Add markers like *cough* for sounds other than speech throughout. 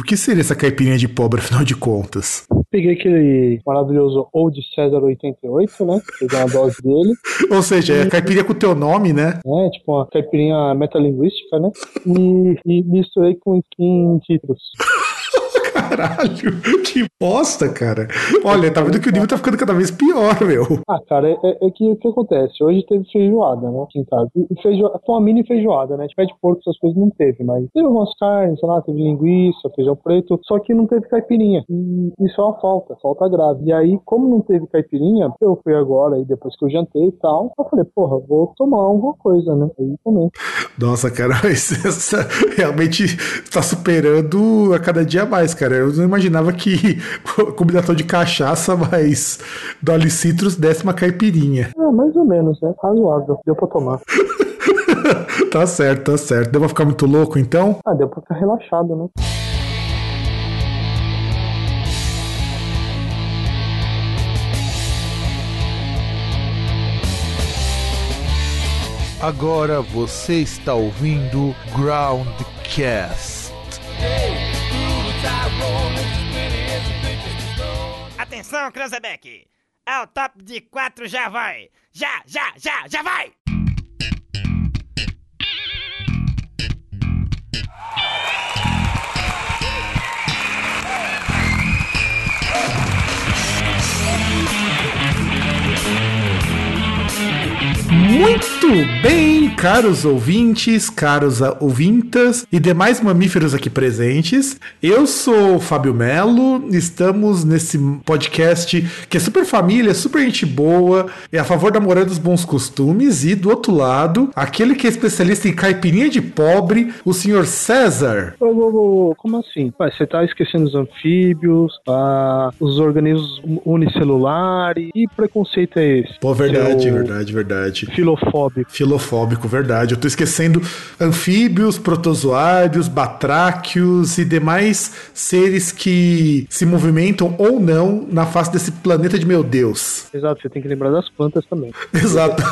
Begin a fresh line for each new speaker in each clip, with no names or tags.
o que seria essa caipirinha de pobre, afinal de contas?
Peguei aquele maravilhoso Old César 88, né? Peguei uma dose dele. *laughs*
Ou seja, é a caipirinha com o teu nome, né?
É, tipo uma caipirinha metalinguística, né? E, e misturei com skin títulos. *laughs*
Caralho, *laughs* que bosta, cara. Olha, tá vendo que o nível tá ficando cada vez pior, meu.
Ah, cara, é, é que o que acontece? Hoje teve feijoada, né? Aqui em casa. E feijoada, foi uma mini feijoada, né? Tipo, de porco, essas coisas não teve, mas teve algumas carnes, sei lá, teve linguiça, feijão preto, só que não teve caipirinha. E isso é uma falta, falta grave. E aí, como não teve caipirinha, eu fui agora, aí depois que eu jantei e tal, eu falei, porra, vou tomar alguma coisa, né? Aí também.
Nossa, cara, *laughs* mas essa realmente tá superando a cada dia mais, cara. Eu não imaginava que *laughs* combinação de cachaça mais Dolly Citrus desse uma caipirinha.
É, mais ou menos, né? Razoável. Deu pra tomar. *laughs*
tá certo, tá certo. Deu pra ficar muito louco, então?
Ah, deu pra ficar relaxado, né?
Agora você está ouvindo Groundcast.
Atenção, Cranzebeck! Ao top de quatro já vai! Já, já, já, já vai!
Muito bem, caros ouvintes, caros ouvintas e demais mamíferos aqui presentes. Eu sou o Fábio Melo, estamos nesse podcast que é super família, super gente boa, é a favor da moral dos bons costumes e do outro lado, aquele que é especialista em caipirinha de pobre, o senhor César.
Ô, ô, ô, como assim? Pai, você tá esquecendo os anfíbios, ah, os organismos unicelulares, e preconceito é esse?
Pô, verdade,
Seu
verdade, verdade.
Filofóbico.
Filofóbico, verdade. Eu tô esquecendo anfíbios, protozoários, batráquios e demais seres que se movimentam ou não na face desse planeta de meu Deus.
Exato, você tem que lembrar das plantas também. *laughs*
Exato.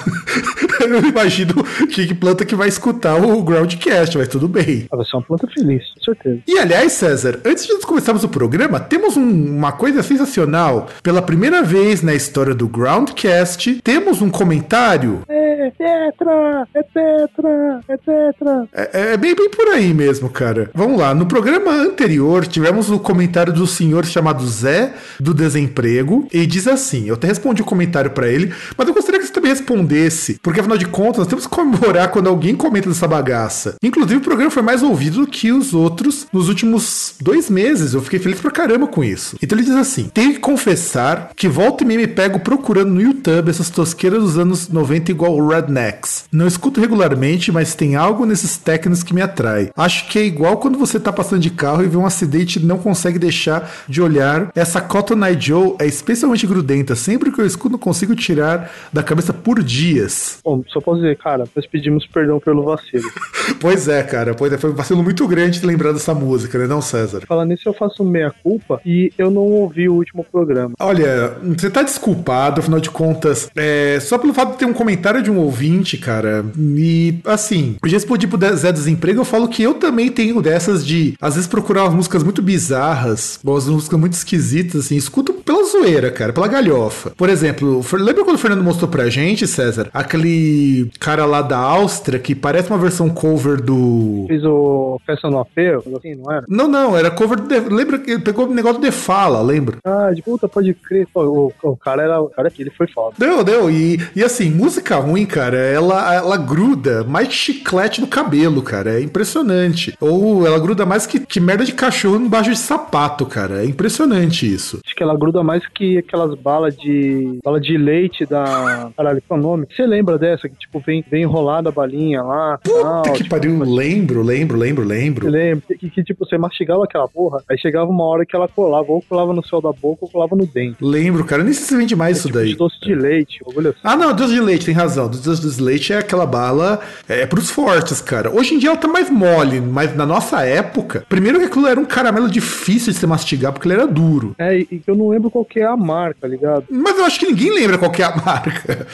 *laughs* Eu imagino que planta que vai escutar o Groundcast, mas tudo bem.
Ah, vai ser uma planta feliz, com certeza.
E aliás, César, antes de nós começarmos o programa, temos um- uma coisa sensacional. Pela primeira vez na história do Groundcast, temos um comentário.
É tetra, é tetra, é tetra.
É, é bem, bem por aí mesmo, cara. Vamos lá. No programa anterior, tivemos o comentário do senhor chamado Zé do Desemprego. E diz assim: eu até respondi o comentário pra ele, mas eu gostaria que você também respondesse, porque afinal de contas, nós temos que comemorar quando alguém comenta dessa bagaça. Inclusive, o programa foi mais ouvido do que os outros nos últimos dois meses. Eu fiquei feliz pra caramba com isso. Então ele diz assim: tenho que confessar que volta e meia me pego procurando no YouTube essas tosqueiras dos anos 90 igual Rednecks. Não escuto regularmente, mas tem algo nesses técnicos que me atrai. Acho que é igual quando você tá passando de carro e vê um acidente e não consegue deixar de olhar. Essa Cotton Eye Joe é especialmente grudenta. Sempre que eu escuto, não consigo tirar da cabeça por dias.
Só posso dizer, cara, nós pedimos perdão pelo vacilo. *laughs*
Pois é, cara. Pois é, foi um vacilo muito grande de lembrar dessa música, né, não, César?
Falando nisso, eu faço meia-culpa e eu não ouvi o último programa.
Olha, você tá desculpado, afinal de contas, é, só pelo fato de ter um comentário de um ouvinte, cara, e assim, eu já explodi pro Zé Desemprego, eu falo que eu também tenho dessas de, às vezes, procurar umas músicas muito bizarras, umas músicas muito esquisitas, assim, escuto pela zoeira, cara, pela galhofa. Por exemplo, lembra quando o Fernando mostrou pra gente, César, aquele cara lá da Áustria que parece uma versão cover do...
Fiz o Festa no coisa assim, não era?
Não, não, era cover do... The- Lembra que ele pegou o negócio do The Fala, lembra?
Ah, de puta, pode crer. Pô, o, o cara era. O cara aqui, ele foi foda.
Deu, deu. E, e assim, música ruim, cara, ela, ela gruda mais chiclete no cabelo, cara. É impressionante. Ou ela gruda mais que, que merda de cachorro embaixo de sapato, cara. É impressionante isso.
Acho que ela gruda mais que aquelas balas de. bala de leite da. Caralho, qual é o nome? Você lembra dessa? Que tipo, vem, vem enrolada a balinha lá.
Puta
tal,
que
tipo,
pariu. Lembro, lembro, lembro,
Você
lembro.
lembra? Que, que, tipo, você mastigava aquela porra, aí chegava uma hora que ela colava, ou colava no céu da boca, ou colava no dente.
Lembro, cara. Nem sei se vende mais isso
tipo,
daí.
doce de leite, bagulho assim.
Ah, não, doce de leite, tem razão. Doce de leite é aquela bala é pros fortes, cara. Hoje em dia ela tá mais mole, mas na nossa época, primeiro que aquilo era um caramelo difícil de se mastigar porque ele era duro.
É, e e eu não lembro qual que é a marca, ligado?
Mas eu acho que ninguém lembra qual que é a marca.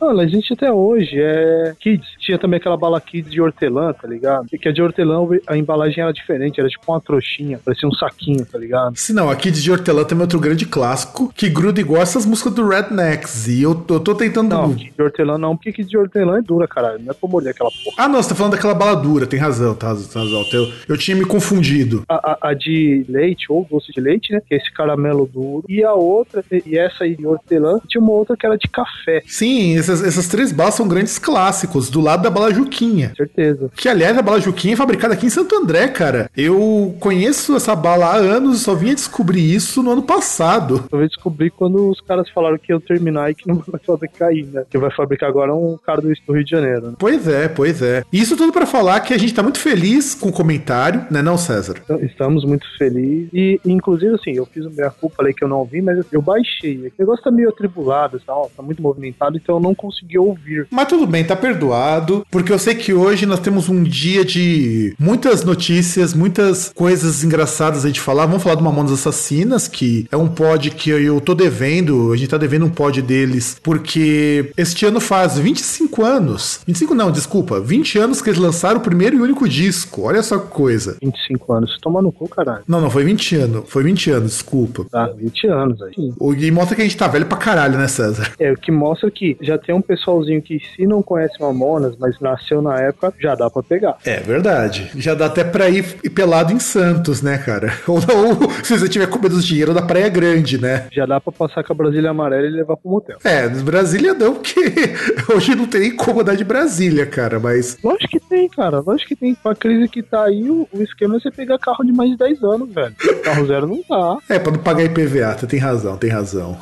Ela existe até hoje. É Kids. Tinha também aquela bala Kids de hortelã, tá ligado? Que a de hortelã, a embalagem era diferente, era tipo uma trouxinha, parecia um saquinho, tá ligado?
Se não, a Kids de hortelã também é outro grande clássico que gruda igual essas músicas do Rednecks. E eu, eu tô tentando.
Não, Kids de hortelã não, porque Kids de hortelã é dura, caralho. Não é pra molhar aquela porra.
Ah, não, você tá falando daquela bala dura, tem razão, tá razão. Tá razão. Eu, eu tinha me confundido.
A, a, a de leite, ou doce de leite, né? Que é esse caramelo duro. E a outra, e essa aí de hortelã, tinha uma outra que era de café.
Sim, essas, essas três balas são grandes clássicos, do lado da bala Juquinha.
Certeza.
Que, aliás, a bala Juquinha é fabricada aqui em Santo André, cara. Eu conheço essa bala há anos e só vinha descobrir isso no ano passado.
Eu vim descobrir quando os caras falaram que iam terminar e que não *laughs* vai fazer cair, né? Que vai fabricar agora um cara do Rio de Janeiro, né?
Pois é, pois é. Isso tudo para falar que a gente tá muito feliz com o comentário, né não, César?
Estamos muito felizes. E, inclusive, assim, eu fiz minha culpa, falei que eu não ouvi, mas eu baixei. O negócio tá meio atribulado, tal, tá muito movimentado, então eu não consegui ouvir.
Mas tudo bem, tá perdoado, porque eu sei que hoje nós temos um dia de muitas notícias, muitas coisas engraçadas a gente falar. Vamos falar do Mamonas Assassinas, que é um pod que eu tô devendo, a gente tá devendo um pod deles, porque este ano faz 25 anos. 25 não, desculpa, 20 anos que eles lançaram o primeiro e único disco. Olha só que coisa.
25 anos. Toma no cu, caralho.
Não, não, foi 20 anos. Foi 20 anos, desculpa.
Tá, 20 anos aí.
O e mostra que a gente tá velho pra caralho, né, César?
É, o que mostra que já tem um pessoalzinho que se não conhece Mamonas, mas nasceu na época, já dá pra pegar.
É verdade. Já dá até pra ir pelado em Santos, né, cara? *laughs* Ou, ou *laughs* se você tiver com medo do dinheiro da Praia Grande, né?
Já dá pra passar com a Brasília amarela e levar pro motel.
É, Brasília não, porque *laughs* hoje não tem nem como dar de Brasília, cara, mas.
Lógico que tem, cara. Lógico que tem. Com a crise que tá aí, o, o esquema é você pegar carro de mais de 10 anos, velho. Carro zero não dá.
É, pra não pagar IPVA, você tem razão, tem razão.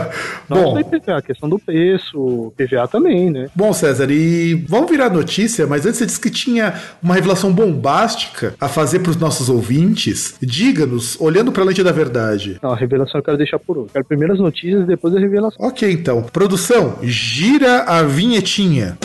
*laughs* Bom,
só IPVA, a questão do preço, PVA também, né?
Bom, César, e vamos virar notícia, mas antes você disse que tinha uma revelação bombástica a fazer para os nossos ouvintes. Diga-nos, olhando para a lente da verdade.
Não, a revelação eu quero deixar por outro. Quero primeiro as notícias e depois a revelação.
Ok, então. Produção, gira a vinhetinha.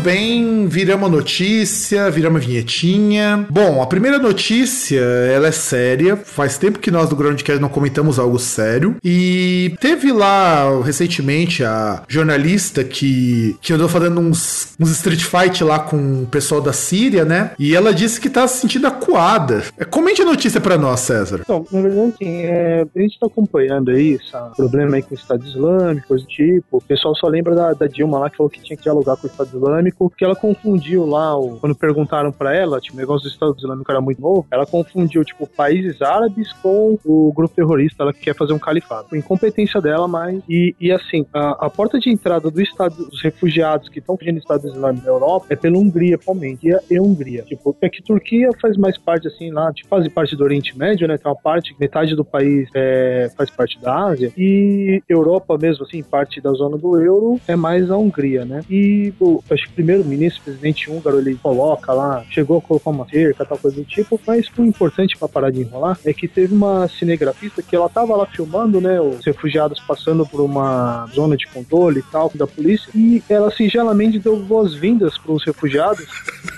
Bem, viramos notícia, viramos vinhetinha. Bom, a primeira notícia, ela é séria. Faz tempo que nós do Groundcast não comentamos algo sério. E teve lá, recentemente, a jornalista que, que andou fazendo uns, uns street fight lá com o pessoal da Síria, né? E ela disse que tá se sentindo acuada. Comente a notícia pra nós, César.
Então, na verdade, assim, é, a gente tá acompanhando aí esse problema aí com o Estado Islâmico, coisa do tipo. O pessoal só lembra da, da Dilma lá que falou que tinha que dialogar com o Estado Islâmico, porque ela confundiu lá, quando perguntaram pra ela, tipo, o negócio do Estado Islâmico era muito novo, ela confundiu, tipo, países árabes com o grupo terrorista, ela que quer fazer um califado. Foi incompetência dela, mas. E, e assim, a, a porta de entrada do Estado, dos refugiados que estão fugindo do Estado Islâmico na Europa é pela Hungria, atualmente. E, a- e Hungria. Tipo, é que Turquia faz mais parte, assim, lá, tipo, faz parte do Oriente Médio, né? Tem uma parte, metade do país é, faz parte da Ásia. E Europa mesmo, assim, parte da zona do euro é mais a Hungria, né? E o, acho que primeiro-ministro, presidente húngaro, ele coloca lá, chegou a colocar uma cerca, tal coisa do tipo, mas o importante para parar de enrolar é que teve uma cinegrafista que ela tava lá filmando, né, os refugiados passando por uma zona de controle e tal, da polícia, e ela singelamente deu boas-vindas para os refugiados.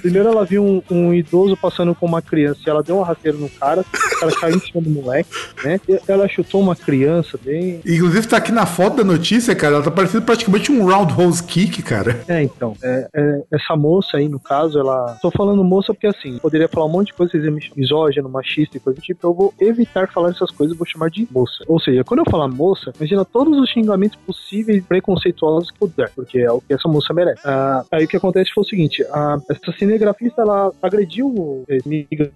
Primeiro ela viu um, um idoso passando com uma criança e ela deu uma rasteira no cara, o cara caiu em cima do moleque, né, e ela chutou uma criança bem,
Inclusive tá aqui na foto da notícia, cara, ela tá parecendo praticamente um roundhouse kick, cara.
É, então, é, é, essa moça aí, no caso, ela. Tô falando moça porque assim, poderia falar um monte de coisa misógino, machista e coisa do tipo. Eu vou evitar falar essas coisas e vou chamar de moça. Ou seja, quando eu falar moça, imagina todos os xingamentos possíveis preconceituosos que puder, porque é o que essa moça merece. Ah, aí o que acontece foi o seguinte: a, essa cinegrafista ela agrediu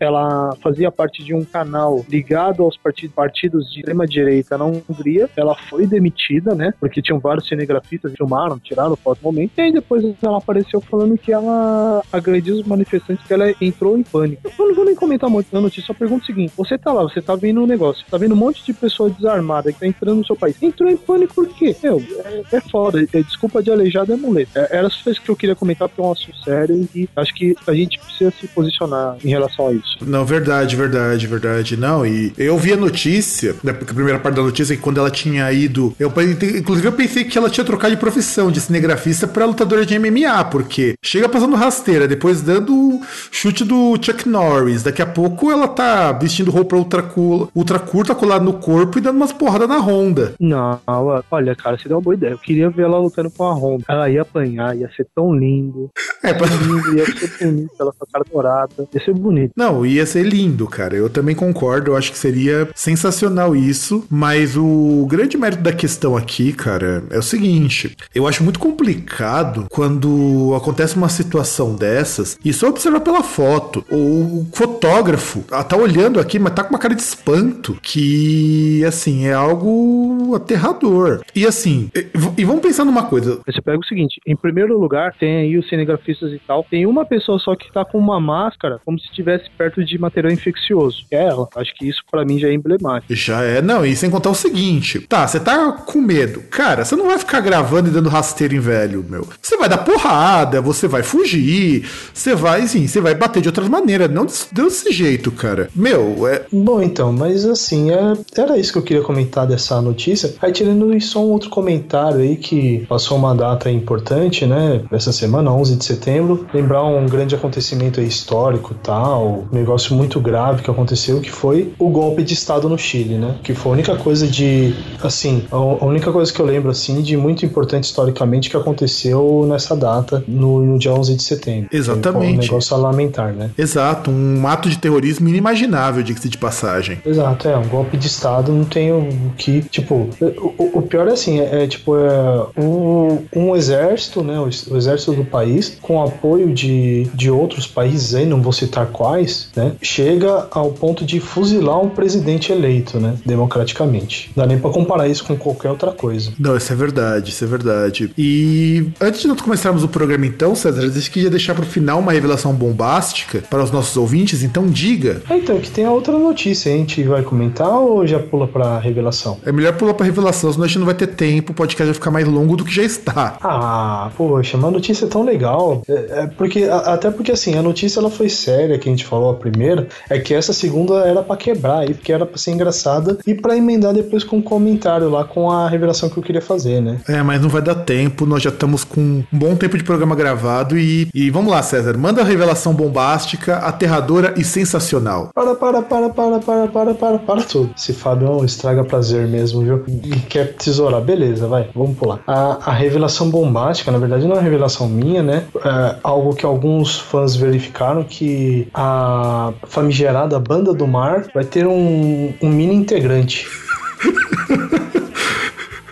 ela fazia parte de um canal
canal ligado aos partidos, partidos de extrema-direita na Hungria. Ela foi demitida, né? Porque tinham vários cinegrafistas que filmaram, tiraram foto no momento. E aí depois ela apareceu falando que ela agrediu os manifestantes, que ela entrou em pânico. Eu não vou nem comentar muito na notícia, só pergunto o seguinte: você tá lá, você tá vendo um negócio, tá vendo um monte de pessoa desarmada que tá entrando no seu país. Entrou em pânico por quê? Meu, é, é foda. É, desculpa de aleijado é muleta. É, era só isso que eu queria comentar porque é um assunto sério e acho que a gente precisa se posicionar em relação a isso.
Não, verdade, verdade, verdade. Não, e eu vi a notícia, né, porque a primeira parte da notícia é que quando ela tinha ido. Eu, inclusive, eu pensei que ela tinha trocado de profissão de cinegrafista pra lutadora de MMA, porque chega passando rasteira, depois dando chute do Chuck Norris. Daqui a pouco ela tá vestindo roupa ultra, ultra curta, colada no corpo e dando umas porradas na Honda.
Não, olha, cara, você deu uma boa ideia. Eu queria ver ela lutando com a Honda. Ela ia apanhar, ia ser tão lindo. É, pra... lindo, ia ser bonito, ela com a cara dourada. Ia ser bonito.
Não, ia ser lindo, cara. Eu também concordo. Eu acho que seria sensacional isso. Mas o grande mérito da questão aqui, cara, é o seguinte: eu acho muito complicado quando acontece uma situação dessas e só observar pela foto. O fotógrafo tá olhando aqui, mas tá com uma cara de espanto que, assim, é algo aterrador. E assim, e vamos pensar numa coisa.
Você pega o seguinte: em primeiro lugar, tem aí os cinegrafistas e tal. Tem uma pessoa só que tá com uma máscara como se estivesse perto de material infeccioso. É ela. Acho que isso para mim já é emblemático.
Já é, não. E sem contar o seguinte: tá, você tá com medo. Cara, você não vai ficar gravando e dando rasteiro em velho, meu. Você vai dar porrada, você vai fugir, você vai, sim, você vai bater de outras maneiras. Não desse jeito, cara. Meu, é.
Bom, então, mas assim, é... era isso que eu queria comentar dessa notícia. Aí, tirando isso, um outro comentário aí que passou uma data importante, né? Essa semana, 11 de setembro. Lembrar um grande acontecimento histórico tal, um negócio muito grave que aconteceu, que foi o golpe de Estado no Chile, né? Que foi a única coisa de, assim, a única coisa que eu lembro, assim, de muito importante historicamente que aconteceu nessa data, no, no dia 11 de setembro.
Exatamente.
Um negócio a lamentar, né?
Exato, um ato de terrorismo inimaginável, diga-se de passagem.
Exato, é, um golpe de Estado não tem o que, tipo, o, o pior é assim, é, é tipo, é um, um exército, né, o, o exército do país, com apoio de, de outros países aí, não vou citar quais, né, chega ao ponto de fuzilar um presidente eleito, né, democraticamente. Não dá nem pra comparar isso com qualquer outra coisa.
Não, isso é verdade, isso é verdade. E antes de nós começarmos o programa então, César, eu queria deixar pro final uma revelação bombástica para os nossos ouvintes, então diga.
É, então, que tem a outra notícia, a gente vai comentar ou já pula pra revelação?
É melhor pular pra revelação, senão a gente não vai ter tempo, o podcast vai ficar mais longo do que já está.
Ah, poxa, uma notícia tão legal. É, é porque, a, até porque assim, a notícia ela foi séria, que a gente falou a primeira, é que essa segunda era para quebrar aí, porque era pra ser engraçada e para emendar depois com um comentário lá com a revelação que eu queria fazer, né?
É, mas não vai dar tempo, nós já estamos com um bom tempo de programa gravado e, e vamos lá, César, manda a revelação bombástica, aterradora e sensacional.
Para, para, para, para, para, para, para, para tudo. Esse Fábio estraga prazer mesmo, viu? E quer tesourar, beleza, vai, vamos pular. A, a revelação bombástica, na verdade, não é uma revelação minha, né? É algo que alguns fãs verificaram que a famigerada Banda do Mar vai ter um, um mini integrante. *laughs*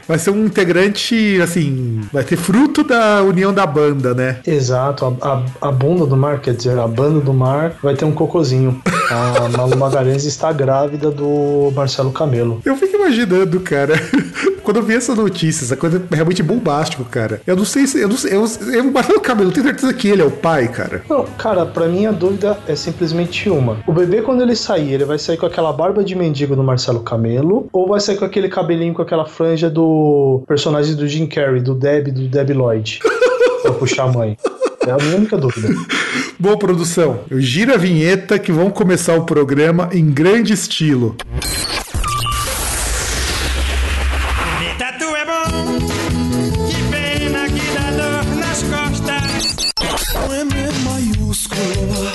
vai ser um integrante, assim, vai ter fruto da união da banda, né?
Exato, a, a, a bunda do mar, quer dizer, a banda do mar vai ter um cocozinho. A *laughs* Malu Magalhães está grávida do Marcelo Camelo.
Eu fico imaginando, cara. *laughs* Quando eu vi essa notícia, essa coisa é realmente bombástico, cara. Eu não sei se. Eu não sei. Eu, eu, Marcelo Camelo, tenho certeza que ele é o pai, cara.
Não, cara, pra mim a dúvida é simplesmente uma. O bebê, quando ele sair, ele vai sair com aquela barba de mendigo do Marcelo Camelo? Ou vai sair com aquele cabelinho com aquela franja do personagem do Jim Carrey, do Deb, do Deb Lloyd? pra puxar a mãe. É a minha única dúvida.
Bom, produção, gira a vinheta que vamos começar o programa em grande estilo.
É bom, que pena que dá dor nas costas.
Com M maiúsculo,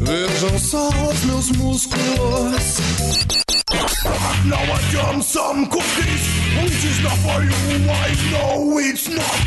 vejam só os meus músculos. Now I some cookies, which is not for you. I know it's not.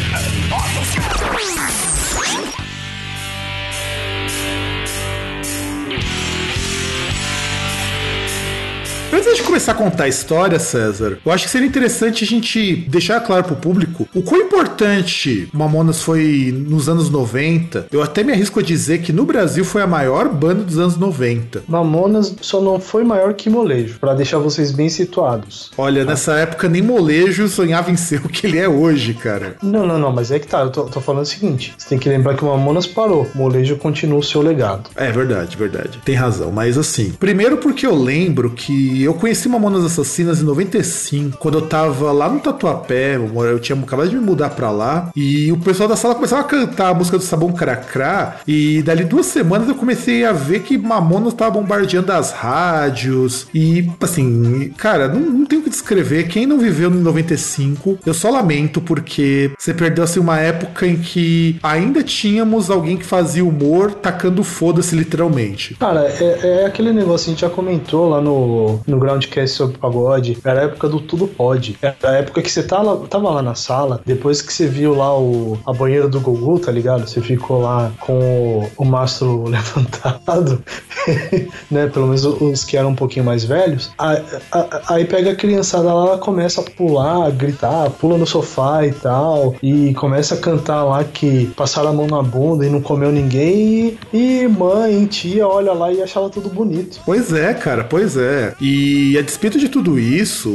Antes antes de começar a contar a história, César, eu acho que seria interessante a gente deixar claro pro público o quão importante Mamonas foi nos anos 90. Eu até me arrisco a dizer que no Brasil foi a maior banda dos anos 90.
Mamonas só não foi maior que Molejo, pra deixar vocês bem situados.
Olha, nessa época nem molejo sonhava em ser o que ele é hoje, cara.
Não, não, não, mas é que tá, eu tô, tô falando o seguinte: você tem que lembrar que o Mamonas parou, Molejo continua o seu legado.
É verdade, verdade. Tem razão. Mas assim, primeiro porque eu lembro que eu conheci Mamonas Assassinas em 95, quando eu tava lá no Tatuapé, eu tinha acabado de me mudar pra lá, e o pessoal da sala começava a cantar a música do Sabão Cracrá, e dali duas semanas eu comecei a ver que Mamonas tava bombardeando as rádios, e assim, cara, não, não o que descrever. Quem não viveu em 95, eu só lamento porque você perdeu assim uma época em que ainda tínhamos alguém que fazia humor tacando foda-se literalmente.
Cara, é, é aquele negócio, a gente já comentou lá no, no Groundcast sobre pagode. Era a época do tudo pode. Era a época que você tá lá- tava lá na sala, depois que você viu lá o, a banheira do Gugu, tá ligado? Você ficou lá com o, o mastro *laughs* levantado, *laughs* né? Pelo menos os que eram um pouquinho mais velhos. Aí, a- aí pega a criançada lá, ela começa a pular, a gritar, pula no sofá e tal, e começa a cantar lá que passaram a mão na bunda e não comeu ninguém, e, e mãe, tia, olha lá e achava tudo bonito.
Pois é, cara, pois é. E a despeito de tudo isso,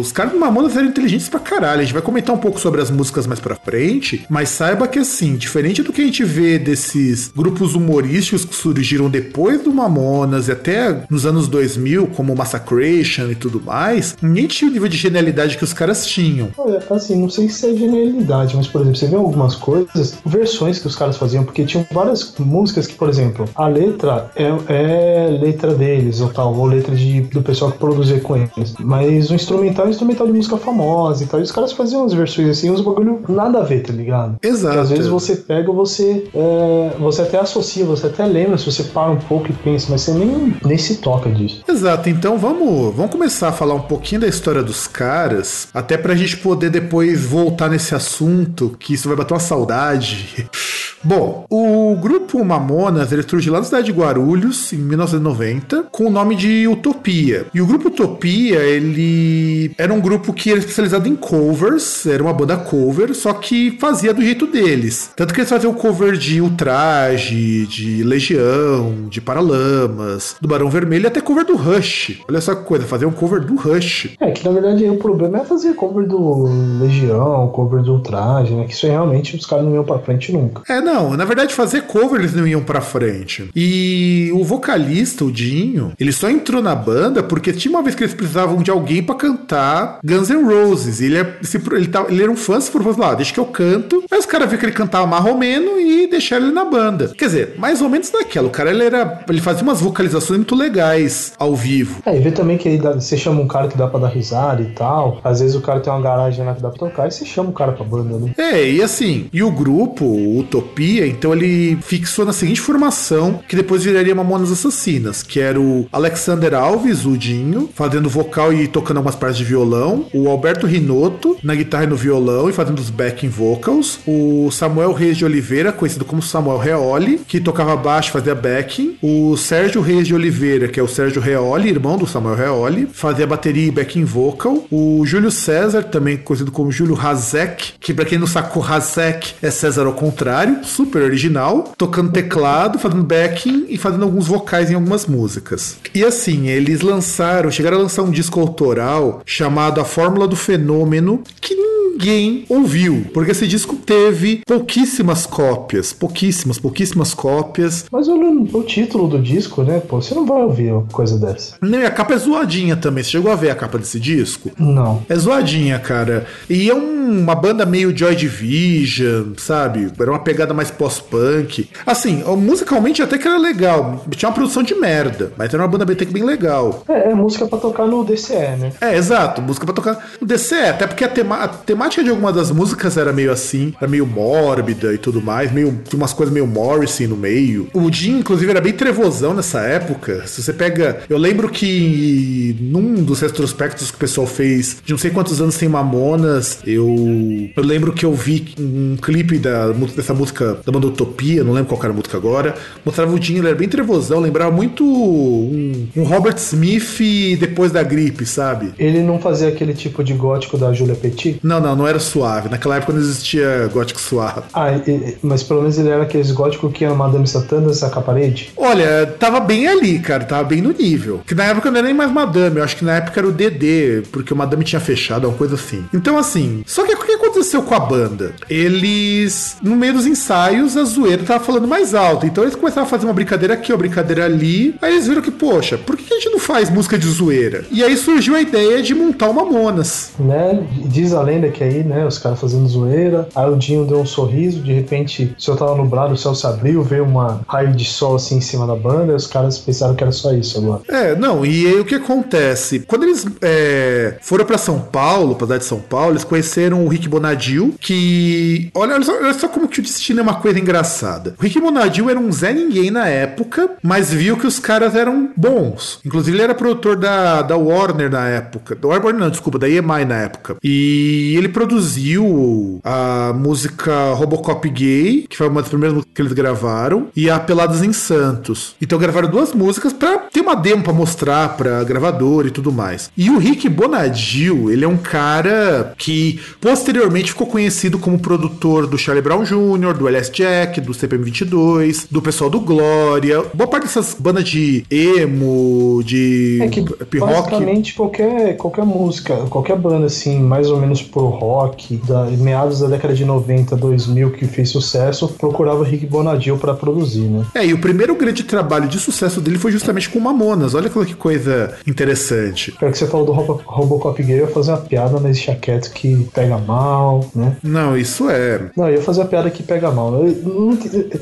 os caras do Mamonas eram inteligentes pra caralho. A gente vai comentar um pouco sobre as músicas mais pra frente, mas saiba que assim, diferente do que a gente vê desses grupos humorísticos que surgiram depois do Mamonas e até nos anos 2000, como Massacration e tudo mais, ninguém tinha o nível de genialidade que os caras tinham.
Olha, assim, não sei se é genialidade, mas, por exemplo, você vê algumas coisas, versões que os caras faziam, porque tinham várias músicas que, por exemplo, a letra é, é letra deles, ou tal, ou letra de, do pessoal que produzia com eles. Mas o instrumental é instrumental de música famosa e tal. E os caras faziam umas versões assim, uns bagulho nada a ver, tá ligado?
Exato.
Que às vezes você pega, você é, você até associa, você até lembra, se você para um pouco e pensa, mas você nem, nem se toca disso.
Exato, então vamos, vamos começar a falar um pouquinho da história dos caras, até pra gente poder depois voltar nesse assunto, que isso vai bater uma saudade. *laughs* Bom, o grupo Mamonas, ele surgiu lá na cidade de Guarulhos, em 1990, com o nome de Utopia. E o grupo Utopia, ele era um grupo que era especializado em covers, era uma banda cover, só que fazia do jeito deles. Tanto que eles faziam cover de Ultraje, de Legião, de Paralamas, do Barão Vermelho e até cover do Rush. Olha só que coisa, fazer um cover do Rush.
É, que na verdade o problema é fazer cover do Legião, cover do Ultraje, né? Que isso aí realmente os caras não iam pra frente nunca.
É, não, na verdade fazer cover eles não iam pra frente. E o vocalista, o Dinho, ele só entrou na banda porque tinha uma vez que eles precisavam de alguém pra cantar Guns N' Roses. Ele, é- se- ele, tava- ele era um fã, se for lá, deixa que eu canto. Aí os caras viram que ele cantava marromeno e deixaram ele na banda. Quer dizer, mais ou menos naquela. O cara, ele era. Ele fazia umas vocalizações muito legais ao vivo.
É, e vê também que aí dá- você chama um cara que dá pra dar risada e tal. Às vezes o cara tem uma garagem lá que dá pra tocar e você chama o cara pra banda, né?
É, e assim, e o grupo, o Utopia, então ele fixou na seguinte formação, que depois viraria Mamonas Assassinas, que era o Alexander Alves, o Dinho, fazendo vocal e tocando algumas partes de violão, o Alberto Rinoto, na guitarra e no violão e fazendo os backing vocals, o Samuel Reis de Oliveira, conhecido como Samuel Reoli, que tocava baixo fazia backing, o Sérgio Reis de Oliveira, que é o Sérgio Reoli, irmão do Samuel Reoli, fazia bateria e backing vocal, o Júlio César, também conhecido como Júlio Hazek, que pra quem não sacou Hazek é César ao contrário, super original, tocando teclado, fazendo backing e fazendo alguns vocais em algumas músicas. E assim, eles lançaram, chegaram a lançar um disco autoral chamado A Fórmula do Fenômeno, que ninguém ouviu, porque esse disco teve pouquíssimas cópias, pouquíssimas, pouquíssimas cópias.
Mas olha o título do disco, né? Pô, você não vai ouvir uma coisa dessa.
Não, e a capa é zoadinha também. Você chegou a ver a capa desse disco?
Não.
É zoadinha, cara. E é um- uma banda meio Joy Division, sabe? Era uma pegada mais pós-punk. Assim, musicalmente até que era legal. Tinha uma produção de merda, mas era uma banda que bem legal.
É, é música pra tocar no DCE, né?
É, exato. Música pra tocar no DCE. Até porque a, tema- a temática temática de alguma das músicas era meio assim, era meio mórbida e tudo mais, meio, tinha umas coisas meio Morrissey no meio. O Jim, inclusive, era bem trevosão nessa época. Se você pega. Eu lembro que num dos retrospectos que o pessoal fez, de não sei quantos anos tem Mamonas, eu, eu lembro que eu vi um clipe da, dessa música da banda Utopia, não lembro qual era a música agora. Mostrava o Jim, ele era bem trevosão, lembrava muito um, um Robert Smith depois da gripe, sabe?
Ele não fazia aquele tipo de gótico da Julia Petit?
Não, não, não era suave. Naquela época não existia gótico suave.
Ah, e- mas pelo menos ele era aqueles góticos que era Madame Satã dançar com a parede?
Olha, tava bem ali, cara, tava bem no nível. Que na época não era nem mais Madame, eu acho que na época era o DD, porque o Madame tinha fechado, uma coisa assim. Então, assim, só que o que aconteceu com a banda? Eles, no meio dos ensaios, a zoeira tava falando mais alto. Então eles começaram a fazer uma brincadeira aqui, uma brincadeira ali. Aí eles viram que, poxa, por que a gente não faz música de zoeira? E aí surgiu a ideia de montar uma Mamonas.
Né? Diz a lenda que aí, né, os caras fazendo zoeira, aí o Dinho deu um sorriso, de repente o céu tava nublado, o céu se abriu, veio uma raio de sol assim em cima da banda, e os caras pensaram que era só isso agora.
É, não, e aí o que acontece? Quando eles é, foram pra São Paulo, pra cidade de São Paulo, eles conheceram o Rick Bonadil, que. Olha, olha, só, olha só como que o destino é uma coisa engraçada. O Rick Bonadil era um Zé Ninguém na época, mas viu que os caras eram bons. Inclusive, ele era produtor da, da Warner na época. Da Warner, não, desculpa, da EMI na época. E ele produziu a música Robocop Gay, que foi uma das primeiras músicas que eles gravaram, e a Peladas em Santos. Então gravaram duas músicas pra ter uma demo pra mostrar pra gravadora e tudo mais. E o Rick Bonadil, ele é um cara que posteriormente ficou conhecido como produtor do Charlie Brown Jr., do LS Jack, do CPM22, do pessoal do Glória. Boa parte dessas bandas de emo, de
É que basicamente qualquer, qualquer música, qualquer banda assim, mais ou menos pro rock, da, meados da década de 90, 2000, que fez sucesso, procurava Rick Bonadil pra produzir, né?
É, e o primeiro grande trabalho de sucesso dele foi justamente com Mamonas. Olha que coisa interessante.
Pior que você falou do Robo- Robocop gay, eu ia fazer uma piada, mas deixa quieto que pega mal, né?
Não, isso é.
Não, eu ia fazer a piada que pega mal. Eu, não,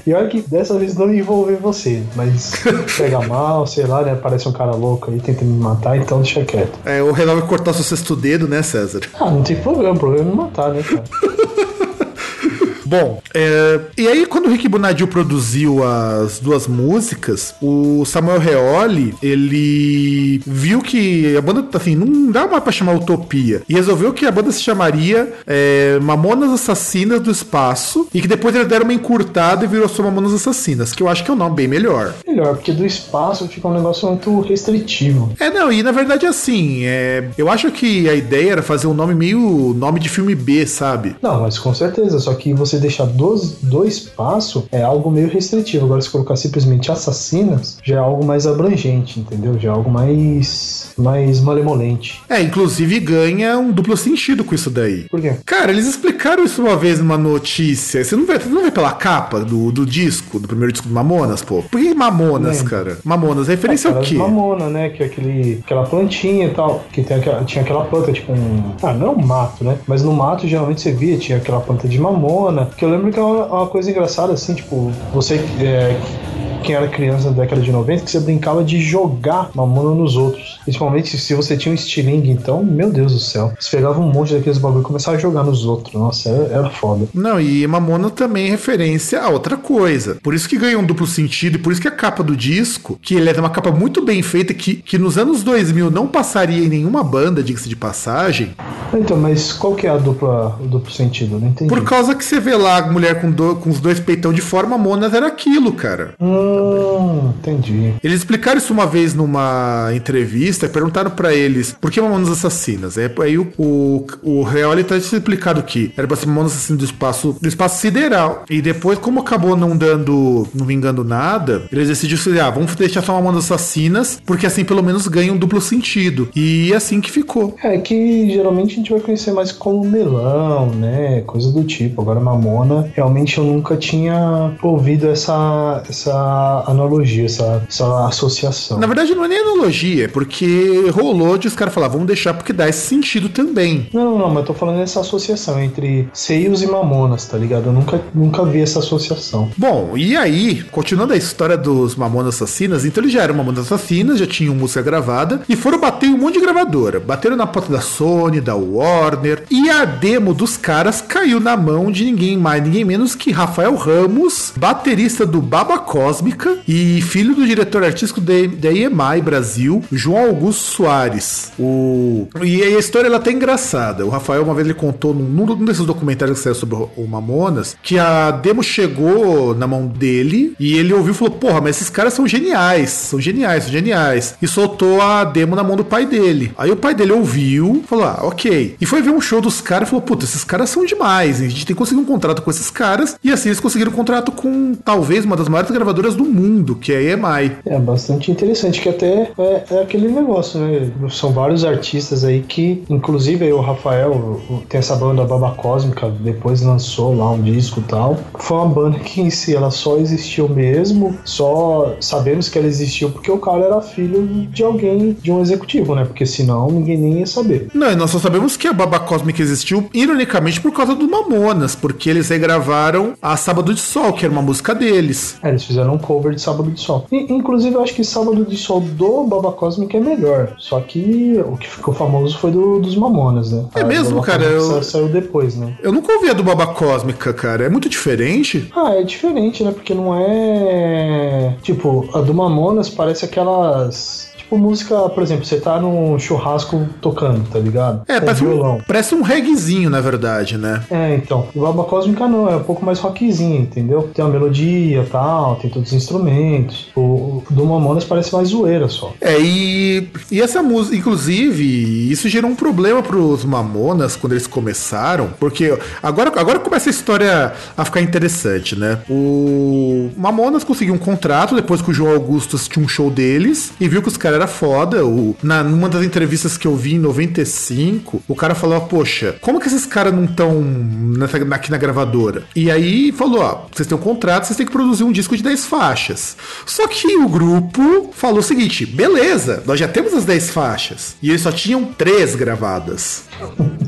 e olha que dessa vez não envolver você, mas *laughs* pega mal, sei lá, né? Parece um cara louco aí, tenta me matar, então deixa quieto.
é o resolve cortar seu sexto dedo, né, César?
Ah, não tem problema, problema é me matar, né, cara? *laughs*
Bom, é, e aí quando o Rick Bonadil produziu as duas músicas, o Samuel Reoli, ele viu que a banda, assim, não dá mais pra chamar Utopia, e resolveu que a banda se chamaria é, Mamonas Assassinas do Espaço, e que depois eles deram uma encurtada e virou só Mamonas Assassinas, que eu acho que é um nome bem melhor.
Melhor, porque do espaço fica um negócio muito restritivo.
É, não, e na verdade assim, é, eu acho que a ideia era fazer um nome meio nome de filme B, sabe?
Não, mas com certeza, só que você deixar do, do espaço é algo meio restritivo. Agora, se colocar simplesmente assassinas, já é algo mais abrangente, entendeu? Já é algo mais, mais malemolente.
É, inclusive ganha um duplo sentido com isso daí.
Por quê?
Cara, eles explicaram isso uma vez numa notícia. Você não vê, você não vê pela capa do, do disco, do primeiro disco do Mamonas, pô? Por que Mamonas,
Lembro.
cara? Mamonas, referência ao
Aquelas
quê?
Mamona, né? Que é aquele, aquela plantinha e tal. Que tem aquela, tinha aquela planta, tipo um. Ah, não é um mato, né? Mas no mato geralmente você via, tinha aquela planta de mamona. Que eu lembro que é uma, uma coisa engraçada, assim, tipo, você. É, quem era criança na década de 90, que você brincava de jogar mamona nos outros. Principalmente se você tinha um estilingue, então, meu Deus do céu. Você pegava um monte daqueles bagulho e começava a jogar nos outros. Nossa, era, era foda.
Não, e Mamona também é referência a outra coisa. Por isso que ganhou um duplo sentido, e por isso que a capa do disco, que ele é uma capa muito bem feita, que, que nos anos 2000 não passaria em nenhuma banda, diga-se de passagem,
Então, mas qual que é a dupla, o duplo sentido? Não entendi.
por causa que você vê lá a mulher com, do- com os dois peitão de fora, Mamonas era aquilo, cara.
Hum, entendi.
Eles explicaram isso uma vez numa entrevista, perguntaram pra eles por que Mamonas Assassinas. Aí, aí o, o, o Reoli tá explicado que era pra ser Mamonas Assassinas do espaço, do espaço sideral. E depois, como acabou não dando, não vingando nada, eles decidiram assim, ah, vamos deixar só Mamonas Assassinas, porque assim pelo menos ganha um duplo sentido. E assim que ficou.
É que geralmente a gente vai conhecer mais como melão, né? Coisa do tipo. Agora, Mamona, realmente eu nunca tinha ouvido essa, essa essa analogia, essa, essa associação.
Na verdade, não é nem analogia, é porque rolou de os caras falar, vamos deixar porque dá esse sentido também.
Não, não, não, mas eu tô falando dessa associação entre seios e mamonas, tá ligado? Eu nunca, nunca vi essa associação.
Bom, e aí, continuando a história dos Mamonas Assassinas, então eles já eram Mamonas Assassinas, já tinham música gravada e foram bater um monte de gravadora. Bateram na porta da Sony, da Warner, e a demo dos caras caiu na mão de ninguém mais, ninguém menos que Rafael Ramos, baterista do Baba Cósmica e filho do diretor artístico da EMI Brasil, João Augusto Soares. O... E a história ela até engraçada. O Rafael, uma vez, ele contou num, num desses documentários que saiu sobre o Mamonas, que a demo chegou na mão dele e ele ouviu e falou: Porra, mas esses caras são geniais, são geniais, são geniais. E soltou a demo na mão do pai dele. Aí o pai dele ouviu, falou: Ah, ok. E foi ver um show dos caras e falou: Puta, esses caras são demais. A gente tem que conseguir um contrato com esses caras. E assim eles conseguiram um contrato com talvez uma das maiores gravadoras do mundo, que é EMI.
É bastante interessante, que até é, é aquele negócio, né? São vários artistas aí que, inclusive aí o Rafael, tem essa banda Baba Cósmica, depois lançou lá um disco e tal. Foi uma banda que em si ela só existiu mesmo, só sabemos que ela existiu porque o cara era filho de alguém, de um executivo, né? Porque senão ninguém nem ia saber.
Não, e nós só sabemos que a Baba Cósmica existiu, ironicamente, por causa do Mamonas, porque eles regravaram a Sábado de Sol, que era uma música deles.
É, eles fizeram um cover de Sábado de Sol. E, inclusive, eu acho que Sábado de Sol do Baba Cósmica é melhor. Só que o que ficou famoso foi do, dos Mamonas, né?
É mesmo,
Baba
cara? Eu-
Saiu depois, né?
Eu nunca ouvi a do Baba Cósmica, cara. É muito diferente.
Ah, é diferente, né? Porque não é. Tipo, a do Mamonas parece aquelas. Tipo, música, por exemplo, você tá num churrasco tocando, tá ligado?
É,
Com
parece
violão.
um, parece um reggaezinho, na verdade, né?
É, então. O Baba Cósmica não, é um pouco mais rockzinho, entendeu? Tem uma melodia e tal, tem todos os instrumentos. O, o do Mamonas parece mais zoeira só.
É, e, e essa música, inclusive, isso gerou um problema pros Mamonas quando eles começaram, porque agora, agora começa a história a ficar interessante, né? O Mamonas conseguiu um contrato depois que o João Augusto assistiu um show deles e viu que os caras eram foda. O, na, numa das entrevistas que eu vi em 95, o cara falou: Poxa, como que esses caras não estão aqui na gravadora? E aí falou: Ó, vocês têm um contrato, vocês têm que produzir um disco de 10 faixas. Só que o grupo falou o seguinte: beleza, nós já temos as 10 faixas. E eles só tinham três gravadas. *laughs*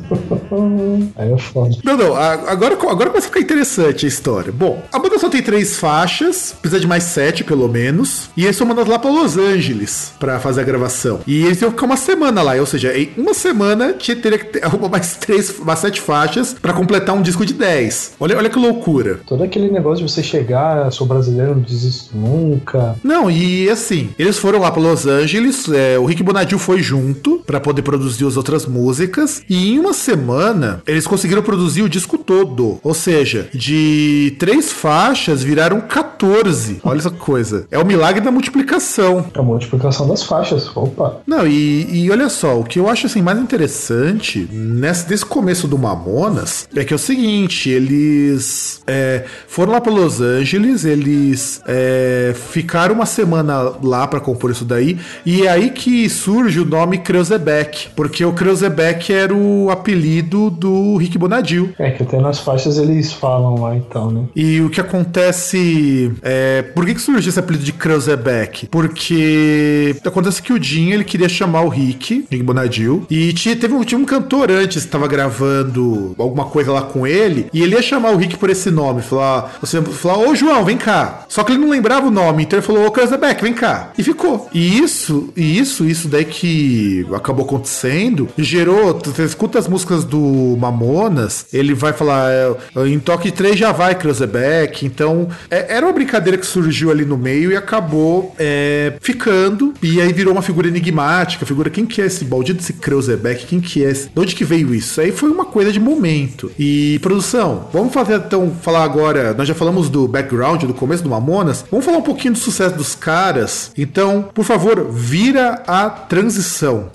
Aí é foda.
Não, não, agora, agora começa a ficar interessante a história. Bom, a banda só tem três faixas, precisa de mais sete, pelo menos. E eles são mandados lá pra Los Angeles fazer a gravação. E eles iam ficar uma semana lá, ou seja, em uma semana tinha, teria que ter *laughs* arrumar mais três, mais sete faixas pra completar um disco de 10. Olha, olha que loucura.
Todo aquele negócio de você chegar, sou brasileiro, não desisto nunca.
Não, e assim, eles foram lá pra Los Angeles, é, o Rick Bonadil foi junto pra poder produzir as outras músicas, e em uma semana eles conseguiram produzir o disco todo. Ou seja, de três faixas viraram 14. Olha essa coisa. É o milagre da multiplicação.
É a multiplicação das faixas. Opa.
Não, e, e olha só, o que eu acho assim mais interessante nesse, nesse começo do Mamonas é que é o seguinte, eles é, foram lá para Los Angeles, eles é, ficaram uma semana lá para compor isso daí, e é aí que surge o nome Kreuzebeck, porque o Kreuzebeck era o apelido do Rick Bonadil.
É que até nas faixas eles falam lá então, né?
E o que acontece. É, por que, que surgiu esse apelido de Kreuzebeck? Porque acontece que o Jim ele queria chamar o Rick, Rick Bonadil, e tinha, teve um, tinha um cantor antes que estava gravando alguma coisa lá com ele, e ele ia chamar o Rick por esse nome. Falar, você falar, ô João, vem cá. Só que ele não lembrava o nome, então ele falou, ô Kreuzebeck, vem cá. E ficou. E isso, e isso, isso daí que acabou acontecendo, gerou. Você escuta as músicas do Mamonas, ele vai falar, é, em toque 3 já vai Kreuzebeck. Então, é- era uma brincadeira que surgiu ali no meio e acabou é, ficando. E aí virou uma figura enigmática. Figura, quem que é esse maldito esse Kreuzebeck? Quem que é esse? De onde que veio isso? Aí foi uma coisa de momento. E, produção, vamos fazer então, falar agora. Nós já falamos do background, do começo do Mamonas. Vamos falar um pouquinho do sucesso dos caras. Então, por favor, vira a transição.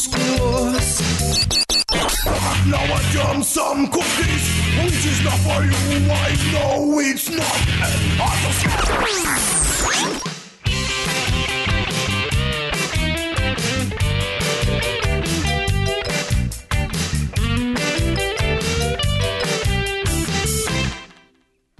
Now I jump some cookies, which is not for you. I know it's not.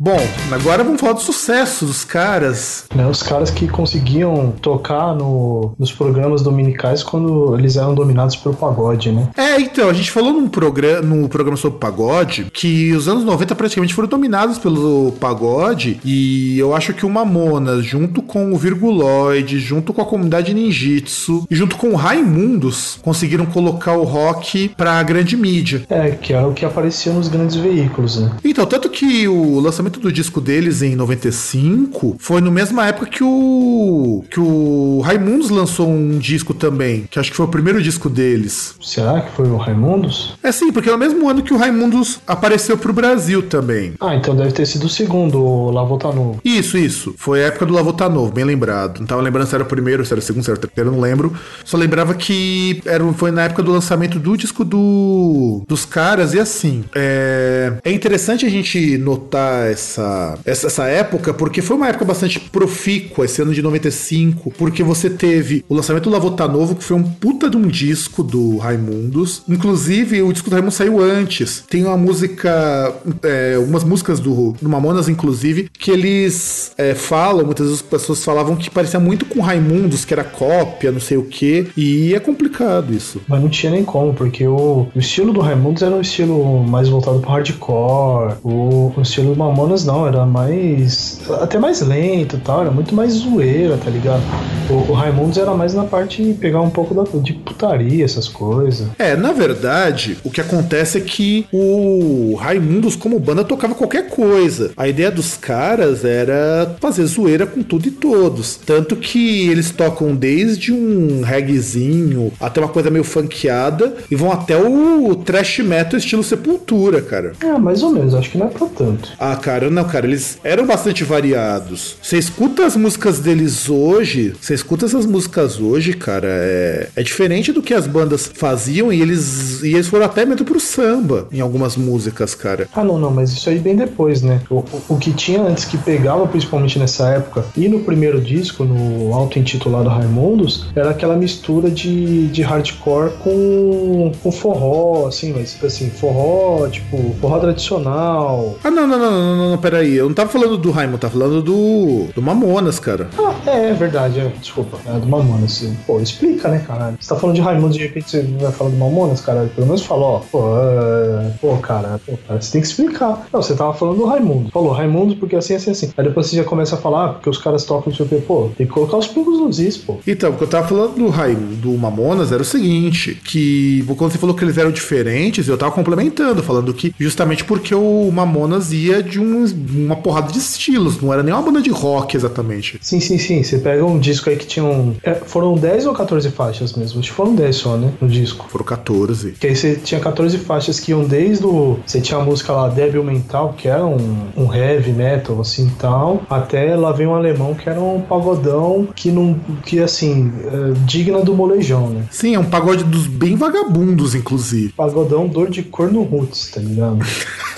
Bom, agora vamos falar do sucesso dos caras.
Né, os caras que conseguiam tocar no, nos programas dominicais quando eles eram dominados pelo pagode, né?
É, então, a gente falou num programa, no programa sobre pagode que os anos 90 praticamente foram dominados pelo pagode e eu acho que o Mamonas, junto com o Virguloid, junto com a comunidade ninjitsu e junto com o Raimundos, conseguiram colocar o rock pra grande mídia.
É, que é o que aparecia nos grandes veículos, né?
Então, tanto que o lançamento do disco deles em 95 foi na mesma época que o que o Raimundos lançou um disco também, que acho que foi o primeiro disco deles.
Será que foi o Raimundos?
É sim, porque é no mesmo ano que o Raimundos apareceu pro Brasil também.
Ah, então deve ter sido o segundo, o Lavota Novo.
Isso, isso. Foi a época do Lavota Novo, bem lembrado. Não tava lembrando se era o primeiro, se era o segundo, se era o terceiro, não lembro. Só lembrava que era, foi na época do lançamento do disco do, dos caras, e assim. É, é interessante a gente notar essa, essa, época, porque foi uma época bastante profícua, esse ano de 95, porque você teve o lançamento do Lavota Novo, que foi um puta de um disco do Raimundos. Inclusive, o disco do Raimundos saiu antes. Tem uma música, é, algumas músicas do, do Mamonas, inclusive, que eles é, falam, muitas vezes as pessoas falavam que parecia muito com Raimundos, que era cópia, não sei o que, e é complicado isso.
Mas não tinha nem como, porque o, o estilo do Raimundos era um estilo mais voltado pro hardcore. O, o estilo do Mamonas não, era mais. até mais lento e tal, era muito mais zoeira, tá ligado? O, o Raimundos era mais na parte de pegar um pouco da, de putaria, essas coisas.
É, na verdade, o que acontece é que o Raimundos, como banda, tocava qualquer coisa. A ideia dos caras era fazer zoeira com tudo e todos. Tanto que eles tocam desde um reggaezinho até uma coisa meio funkeada e vão até o trash metal estilo Sepultura, cara.
É, mais ou menos, acho que não é pra tanto.
Ah, cara, não, cara, eles eram bastante variados. Você escuta as músicas deles hoje, você escuta essas músicas hoje, cara, é, é diferente do que as bandas faziam e eles, e eles foram até mesmo pro samba em algumas músicas, cara.
Ah, não, não, mas isso aí bem depois, né? O, o, o que tinha antes que pegava principalmente nessa época e no primeiro disco, no auto-intitulado Raimundos, era aquela mistura de, de hardcore com, com forró, assim, mas assim, forró, tipo, forró tradicional.
Ah, não, não, não, não, não, não, peraí. Eu não tava falando do Raimundo, tava falando do, do Mamonas, cara.
Ah, é, é verdade, é, desculpa, é do Mamonas. Pô, explica, né, caralho? Você tá falando de Raimundo, de repente você vai falar do Mamonas, caralho? Pelo menos fala, ó, pô, é, pô, cara, pô, cara, você tem que explicar. Não, você tava falando do Raimundo. Falou Raimundo porque assim, assim, assim. Aí depois você já começa a falar, ah, porque os caras tocam, não sei o. Pô, tem que colocar os pingos nos is, pô.
Então, o que eu tava falando do Raimundo, do Mamonas, era o seguinte, que quando você falou que eles eram diferentes, eu tava complementando, falando que justamente porque o Mamonas ia de um, uma porrada de estilos, não era nem uma banda de rock exatamente.
Sim, sim, sim. Você pega um disco aí que tinha um. é, foram 10 ou 14 faixas mesmo? Acho que foram 10 só, né? No disco.
Foram 14.
Que aí você tinha 14 faixas que iam desde o. Você tinha a música lá Débil Mental, que era um, um heavy metal, assim e tal, até lá vem um alemão que era um pagodão que não. que assim, é, digna do molejão, né?
Sim, é um pagode dos bem vagabundos, inclusive.
Pagodão dor de corno roots, tá ligado? *laughs*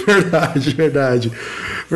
*laughs*
verdade, verdade.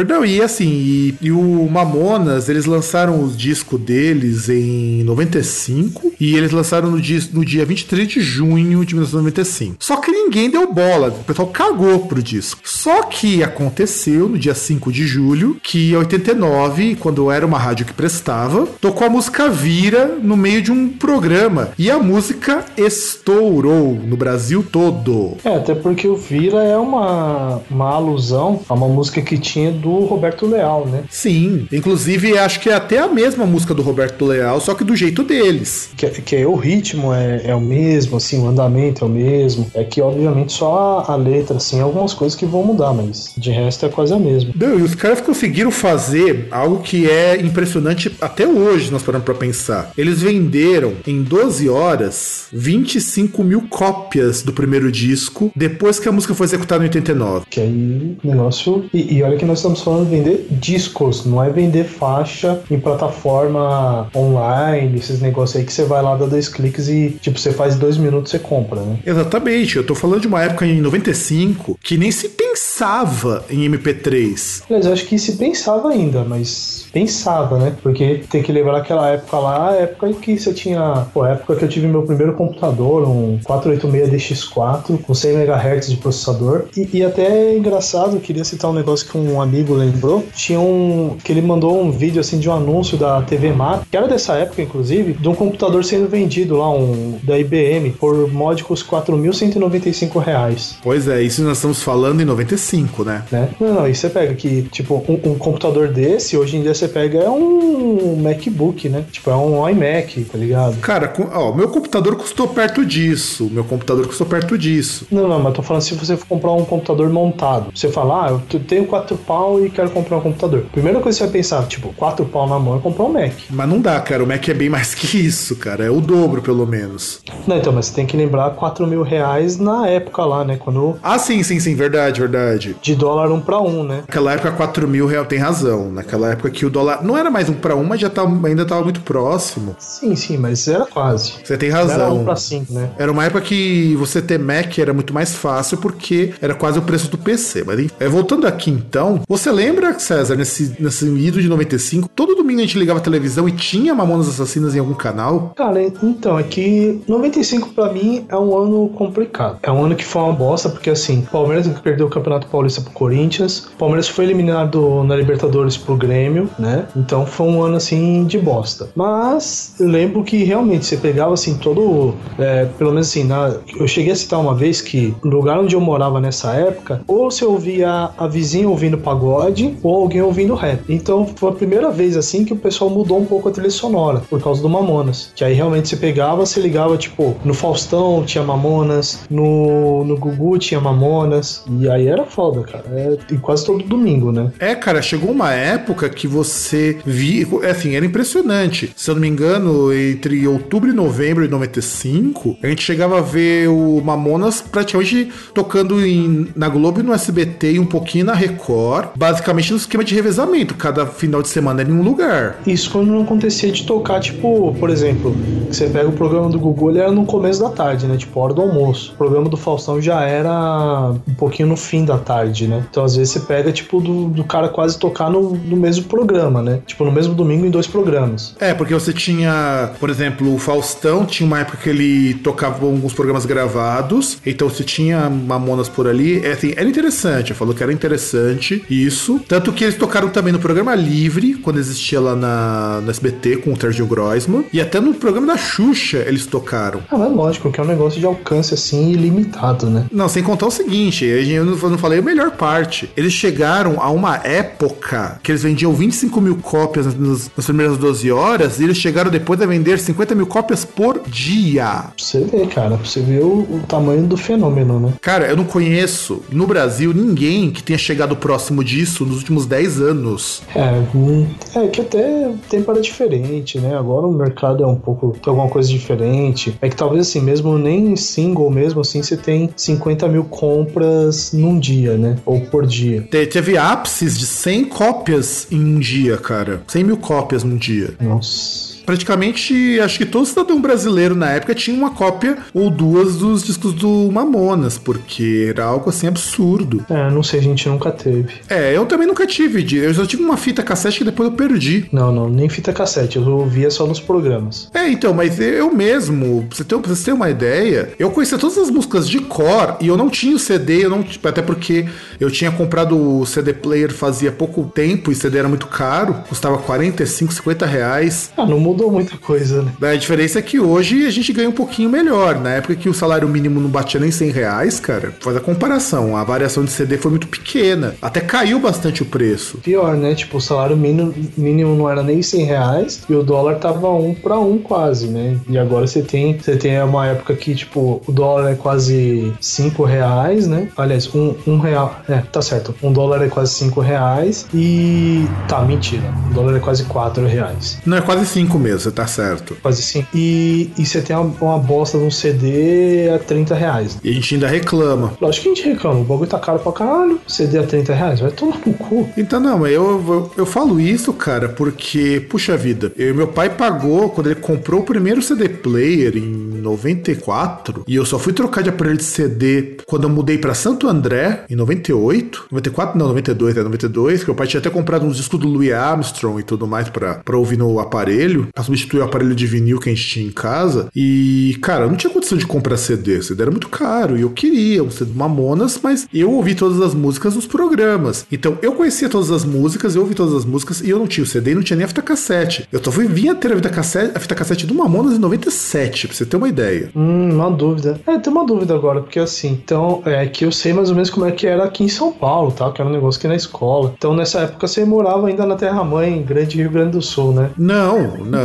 Não, e assim, e, e o Mamonas, eles lançaram o disco deles em 95 e eles lançaram no dia, no dia 23 de junho de 1995. Só que ninguém deu bola, o pessoal cagou pro disco. Só que aconteceu no dia 5 de julho que em 89, quando era uma rádio que prestava, tocou a música Vira no meio de um programa e a música estourou no Brasil todo.
É, até porque o Vira é uma, uma alusão a uma música que tinha do Roberto Leal, né?
Sim, inclusive acho que é até a mesma música do Roberto Leal, só que do jeito deles.
Que, que é, o ritmo é, é o mesmo, assim, o andamento é o mesmo. É que, obviamente, só a, a letra, assim, algumas coisas que vão mudar, mas de resto é quase a mesma.
Não, e os caras conseguiram fazer algo que é impressionante até hoje, nós paramos pra pensar. Eles venderam em 12 horas 25 mil cópias do primeiro disco, depois que a música foi executada em 89.
Que aí, negócio. E, e olha que nós estamos estamos falando de vender discos, não é vender faixa em plataforma online, esses negócios aí que você vai lá, dá dois cliques e, tipo, você faz dois minutos você compra, né?
Exatamente, eu tô falando de uma época em 95 que nem se pensava em MP3.
Aliás, eu acho que se pensava ainda, mas pensava, né? Porque tem que lembrar aquela época lá, a época em que você tinha. Pô, a época que eu tive meu primeiro computador, um 486 DX4 com 100 MHz de processador. E, e até é engraçado, eu queria citar um negócio que um amigo lembrou. Tinha um. que ele mandou um vídeo assim de um anúncio da TV Map, que era dessa época, inclusive, de um computador sendo vendido lá, um da IBM, por módicos 4.195 reais.
Pois é, isso nós estamos falando em 95, né?
né? Não, não, e você pega que, tipo, um, um computador desse, hoje em dia você pega é um MacBook, né? Tipo, é um iMac, tá ligado?
Cara, com- ó, meu computador custou perto disso. Meu computador custou perto disso.
Não, não, mas tô falando se você for comprar um computador montado. Você fala, ah, eu tenho 4 pau e quero comprar um computador. Primeira coisa que você vai pensar, tipo, 4 pau na mão é comprar um Mac.
Mas não dá, cara. O Mac é bem mais que isso, cara. É o dobro, pelo menos.
Não, então, mas você tem que lembrar 4 mil reais na época lá, né? Quando
Ah, sim, sim, sim. Verdade, verdade.
de dólar um pra um, né?
Naquela época, 4 mil real tem razão. Naquela época que o dólar não era mais um pra um, mas já tava, ainda tava muito próximo.
Sim, sim, mas era quase.
Você tem
Não Era
razão.
um pra cinco, né?
Era uma época que você ter Mac era muito mais fácil porque era quase o preço do PC. Mas enfim. É, voltando aqui então, você lembra, César, nesse, nesse ido de 95, todo domingo a gente ligava a televisão e tinha Mamonas Assassinas em algum canal?
Cara, então, é que 95 pra mim é um ano complicado. É um ano que foi uma bosta, porque assim, Palmeiras perdeu o Campeonato Paulista pro Corinthians, Palmeiras foi eliminado na Libertadores pro Grêmio, né? Então foi um ano assim de bosta. Mas eu lembro que realmente você pegava assim todo. é, pelo menos assim, na- eu cheguei a citar uma vez que no lugar onde eu morava nessa época, ou você ouvia a vizinha ouvindo pagode, ou alguém ouvindo rap. Então foi a primeira vez assim que o pessoal mudou um pouco a trilha sonora, por causa do Mamonas. Que aí realmente você pegava, você ligava, tipo, no Faustão tinha Mamonas, no, no Gugu tinha Mamonas, e aí era foda, cara. É, e quase todo domingo, né?
É, cara, chegou uma época que você via. Assim, era impressionante. Se eu não me engano, entre outubro e novembro de 95, a gente chegava a ver o Mamonas praticamente tocando em, na Globo e no SBT e um pouquinho na Record, basicamente no esquema de revezamento. Cada final de semana era em um lugar.
Isso quando não acontecia de tocar, tipo, por exemplo, você pega o programa do Gugu, ele era no começo da tarde, né? Tipo, hora do almoço. O programa do Faustão já era um pouquinho no fim da tarde, né? Então, às vezes, você pega, tipo, do, do cara quase tocar no, no mesmo programa, né? Tipo, no mesmo domingo em dois programas.
É, porque você tinha, por exemplo, o Faustão, tinha uma época que ele tocava alguns programas gravados, então você tinha Mamonas por ali. É, assim, era interessante, falou que era interessante isso. Tanto que eles tocaram também no programa Livre, quando existia lá na, no SBT com o Sergio Groisman, e até no programa da Xuxa eles tocaram.
Ah, mas lógico que é um negócio de alcance, assim, ilimitado, né?
Não, sem contar o seguinte, eu não, falei a melhor parte. Eles chegaram a uma época que eles vendiam 25 mil cópias nas, nas primeiras 12 horas e eles chegaram depois a vender 50 mil cópias por dia.
Pra você ver, cara, pra você ver o, o tamanho do fenômeno, né?
Cara, eu não conheço no Brasil ninguém que tenha chegado próximo disso nos últimos 10 anos.
É, hum, é que até tempo era diferente, né? Agora o mercado é um pouco. tem alguma coisa diferente. É que talvez assim, mesmo nem single, mesmo assim, você tem 50 mil compras num dia, né? Ou por dia.
Te- Teve ápices de 100 cópias em um dia, cara. 100 mil cópias num dia.
Nossa.
Praticamente, acho que todo cidadão brasileiro na época tinha uma cópia ou duas dos discos do Mamonas, porque era algo assim absurdo.
É, não sei, a gente nunca teve.
É, eu também nunca tive, eu só tive uma fita cassete que depois eu perdi.
Não, não, nem fita cassete, eu ouvia só nos programas.
É, então, mas eu mesmo, pra você ter, pra você ter uma ideia, eu conhecia todas as músicas de cor e eu não tinha o CD, eu não, até porque eu tinha comprado o CD player fazia pouco tempo e CD era muito caro, custava 45, 50 reais.
Ah, não mudou muita coisa, né?
A diferença é que hoje a gente ganha um pouquinho melhor. Na época que o salário mínimo não batia nem 100 reais, cara, faz a comparação. A variação de CD foi muito pequena. Até caiu bastante o preço.
Pior, né? Tipo, o salário mínimo, mínimo não era nem 100 reais e o dólar tava um para um quase, né? E agora você tem, você tem uma época que, tipo, o dólar é quase 5 reais, né? Aliás, um, um real. É, tá certo. Um dólar é quase 5 reais e. Tá, mentira. O dólar é quase 4 reais.
Não, é quase 5 mesmo, você tá certo.
Quase assim. E, e você tem uma, uma bosta de um CD a 30 reais.
E a gente ainda reclama.
Lógico que a gente reclama, o bagulho tá caro pra caralho. CD a 30 reais, vai tomar no cu.
Então, não, mas eu, eu, eu falo isso, cara, porque, puxa vida, eu, meu pai pagou quando ele comprou o primeiro CD player em 94 e eu só fui trocar de aparelho de CD quando eu mudei pra Santo André em 98. 94, não, 92, é 92, que meu pai tinha até comprado uns discos do Louis Armstrong e tudo mais pra, pra ouvir no aparelho, pra substituir o aparelho de vinil que a gente tinha em casa. E, cara, eu não tinha condição de comprar CD, CD era muito caro e eu queria um CD do Mamonas, mas eu ouvi todas as músicas nos programas. Então eu conhecia todas as músicas, eu ouvi todas as músicas e eu não tinha o CD e não tinha nem a fita cassete. Eu só fui vir a ter a fita cassete, a fita cassete do Mamonas em 97, pra você ter uma ideia.
Hum, uma dúvida. É, tem uma dúvida agora, porque assim, então, é que eu sei mais ou menos como é que era aqui em São Paulo, tá? Que era um negócio aqui na escola. Então, nessa época, você morava ainda na Terra-mãe, Grande Rio Grande do Sul, né?
Não, não,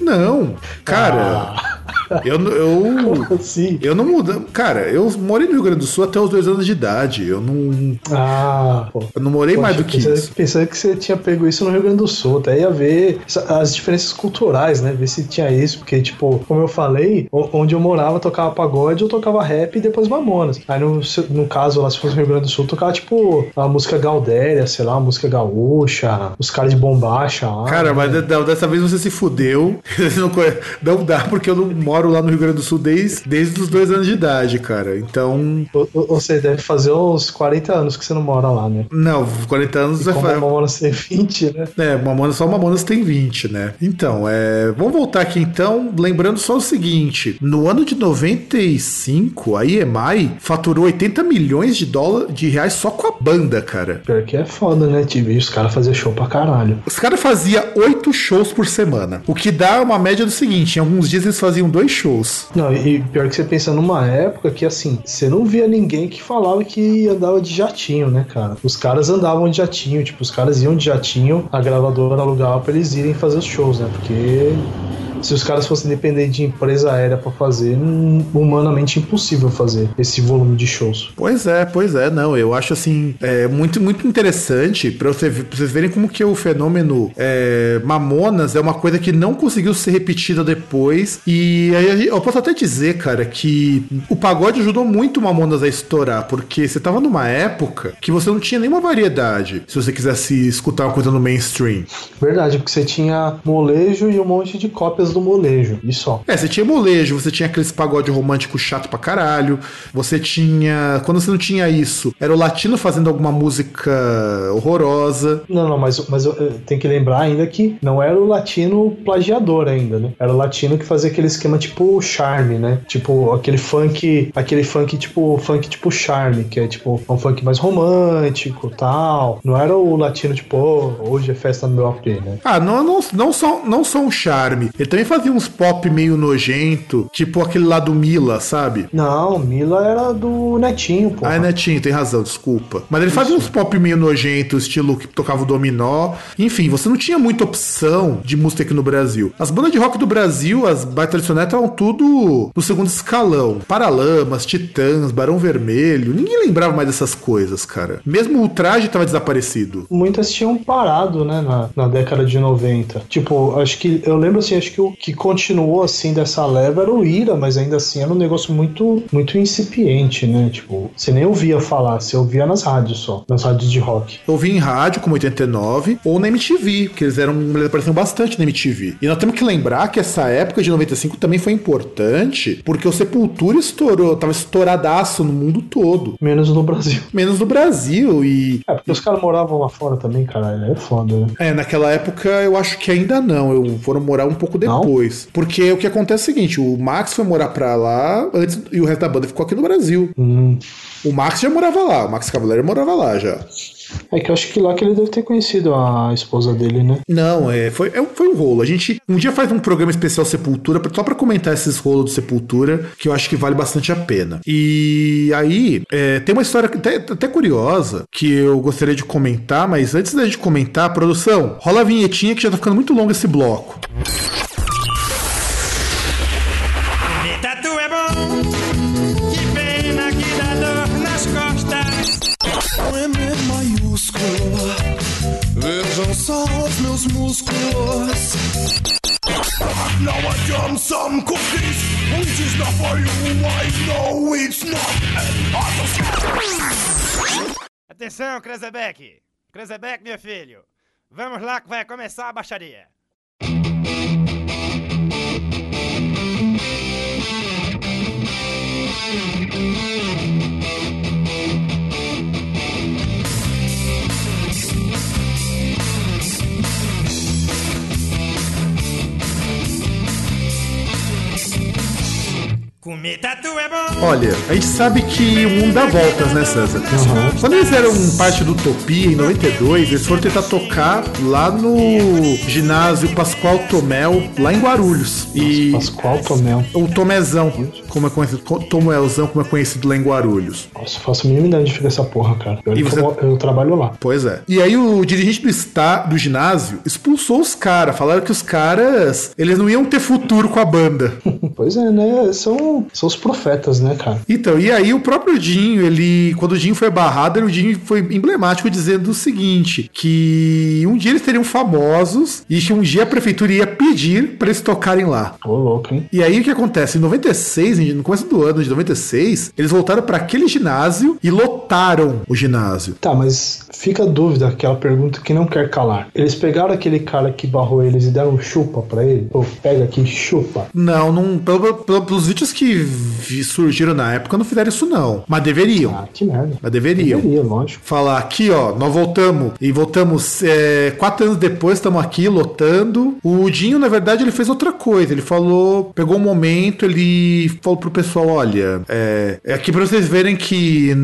não. Cara. Eu, eu, *laughs*
Sim.
eu não mudo. Cara, eu morei no Rio Grande do Sul até os dois anos de idade. Eu não,
Ah, pô.
eu não morei mais do que
pensando,
isso.
Pensando que você tinha pego isso no Rio Grande do Sul, até ia ver as diferenças culturais, né? Ver se tinha isso, porque, tipo, como eu falei, onde eu morava tocava pagode, eu tocava rap e depois mamonas. Aí no, no caso, lá se fosse no Rio Grande do Sul, tocava, tipo, a música Gaudéria, sei lá, a música gaúcha, os caras de bombacha lá.
Cara, mas de- de- dessa vez você se fudeu. *laughs* Não dá porque eu não moro lá no Rio Grande do Sul desde, desde os dois anos de idade, cara. Então.
Ou, você deve fazer uns 40 anos que você não mora lá, né?
Não, 40 anos
a
fazer.
Mamonas tem 20, né?
É, Mamonas, só Mamonas tem 20, né? Então, é, vamos voltar aqui então, lembrando só o seguinte: no ano de 95, a EMI faturou 80 milhões de dólares de reais só com a banda, cara.
Pior que é foda, né, TV? Os caras faziam show pra caralho.
Os caras faziam oito shows por semana, o que dá uma média do seguinte: em alguns dias eles faziam dois shows.
Não, e pior que você pensa numa época que, assim, você não via ninguém que falava que andava de jatinho, né, cara? Os caras andavam de jatinho, tipo, os caras iam de jatinho, a gravadora alugava pra eles irem fazer os shows, né? Porque se os caras fossem depender de empresa aérea pra fazer, hum, humanamente impossível fazer esse volume de shows.
Pois é, pois é, não. Eu acho assim, é muito, muito interessante pra, você, vocês verem como que o fenômeno é, Mamonas é uma coisa que não conseguiu ser repetida depois. E aí eu posso até dizer, cara, que o pagode ajudou muito o Mamonas a estourar, porque você tava numa época que você não tinha nenhuma variedade se você quisesse escutar uma coisa no mainstream.
Verdade, porque você tinha molejo e um monte de cópias do molejo, e só.
É, você tinha molejo, você tinha aqueles pagode romântico chato pra caralho, você tinha. Quando você não tinha isso, era o latino fazendo alguma música horrorosa.
Não, não, mas, mas eu, eu tenho que lembrar ainda que não era o latino plagiador ainda, né? Era o latino que fazia aquele esquema tipo charme, né? Tipo aquele funk, aquele funk tipo funk tipo charme, que é tipo um funk mais romântico, tal. Não era o latino tipo, "Oh, hoje é festa no meu AP, né?
Ah, não, não, não, só, não só um charme. Ele também fazia uns pop meio nojento, tipo aquele lá do Mila, sabe?
Não, Mila era do Netinho, pô.
Ah, é Netinho, tem razão, desculpa. Mas ele fazia uns pop meio nojento, estilo que tocava o dominó. Enfim, você não tinha muita opção de música aqui no Brasil. As bandas de rock do Brasil, as mais tradicionais, estavam tudo no segundo escalão. Paralamas, Titãs, Barão Vermelho. Ninguém lembrava mais dessas coisas, cara. Mesmo o traje tava desaparecido.
muitas tinham parado, né, na, na década de 90. Tipo, acho que eu lembro assim, acho que o que continuou assim dessa leva era o Ira, mas ainda assim era um negócio muito muito incipiente, né? Tipo, você nem ouvia falar, você ouvia nas rádios só, nas rádios de rock.
Eu vi em rádio, como 89, ou na MTV, porque eles eram. Eles apareciam bastante na MTV. E nós temos que lembrar que essa época de 95 também foi importante, porque o Sepultura estourou, tava estouradaço no mundo todo.
Menos no Brasil. *laughs*
Menos no Brasil. E.
É, porque os caras moravam lá fora também, caralho. É foda, né?
É, naquela época eu acho que ainda não. Eu foram morar um pouco depois. Porque o que acontece é o seguinte: o Max foi morar pra lá antes e o resto da banda ficou aqui no Brasil.
Hum.
O Max já morava lá, o Max Cavaleiro morava lá já.
É que eu acho que lá que ele deve ter conhecido a esposa dele, né?
Não, é, foi, é, foi um rolo. A gente um dia faz um programa especial Sepultura, só pra comentar esses rolos do Sepultura, que eu acho que vale bastante a pena. E aí, é, tem uma história até, até curiosa que eu gostaria de comentar, mas antes da gente comentar, produção, rola a vinhetinha que já tá ficando muito longo esse bloco.
Só os meus músculos. jam some cookies, which is not for you. I know it's not.
Atenção, Krezebeck! Krezebeck, meu filho! Vamos lá que vai começar a baixaria! Comer tatu é bom!
Olha, a gente sabe que o mundo dá voltas, né, César? Quando eles eram parte do Utopia em 92, eles foram tentar tocar lá no ginásio Pascoal Tomel, lá em Guarulhos. E
Pascoal Tomel.
o Tomezão, como é conhecido, Tomelzão, como é conhecido lá em Guarulhos.
Nossa, eu faço a mínima ideia de fica essa porra, cara. Eu,
E você-
eu, trabalho lá.
Pois é. E aí o dirigente do, está, do ginásio expulsou os caras. Falaram que os caras, eles não iam ter futuro com a banda. *laughs*
Pois é, né? São, são os profetas, né, cara?
Então, e aí o próprio Dinho, ele, quando o Dinho foi barrado, o Dinho foi emblemático dizendo o seguinte, que um dia eles seriam famosos e que um dia a prefeitura ia pedir pra eles tocarem lá.
Ô, louco, hein?
E aí o que acontece? Em 96, no começo do ano de 96, eles voltaram pra aquele ginásio e lotaram o ginásio.
Tá, mas fica a dúvida, aquela pergunta que não quer calar. Eles pegaram aquele cara que barrou eles e deram chupa pra ele? Ou pega aqui, chupa.
Não, não pelo- pelo- pelos vídeos que surgiram na época, não fizeram isso não. Mas deveriam.
Ah, que merda.
Mas deveriam.
Deveria, lógico.
falar aqui, ó, nós voltamos e voltamos é, quatro anos depois, estamos aqui lotando. O Dinho, na verdade, ele fez outra coisa. Ele falou, pegou um momento, ele falou pro pessoal, olha, é, é aqui pra vocês verem que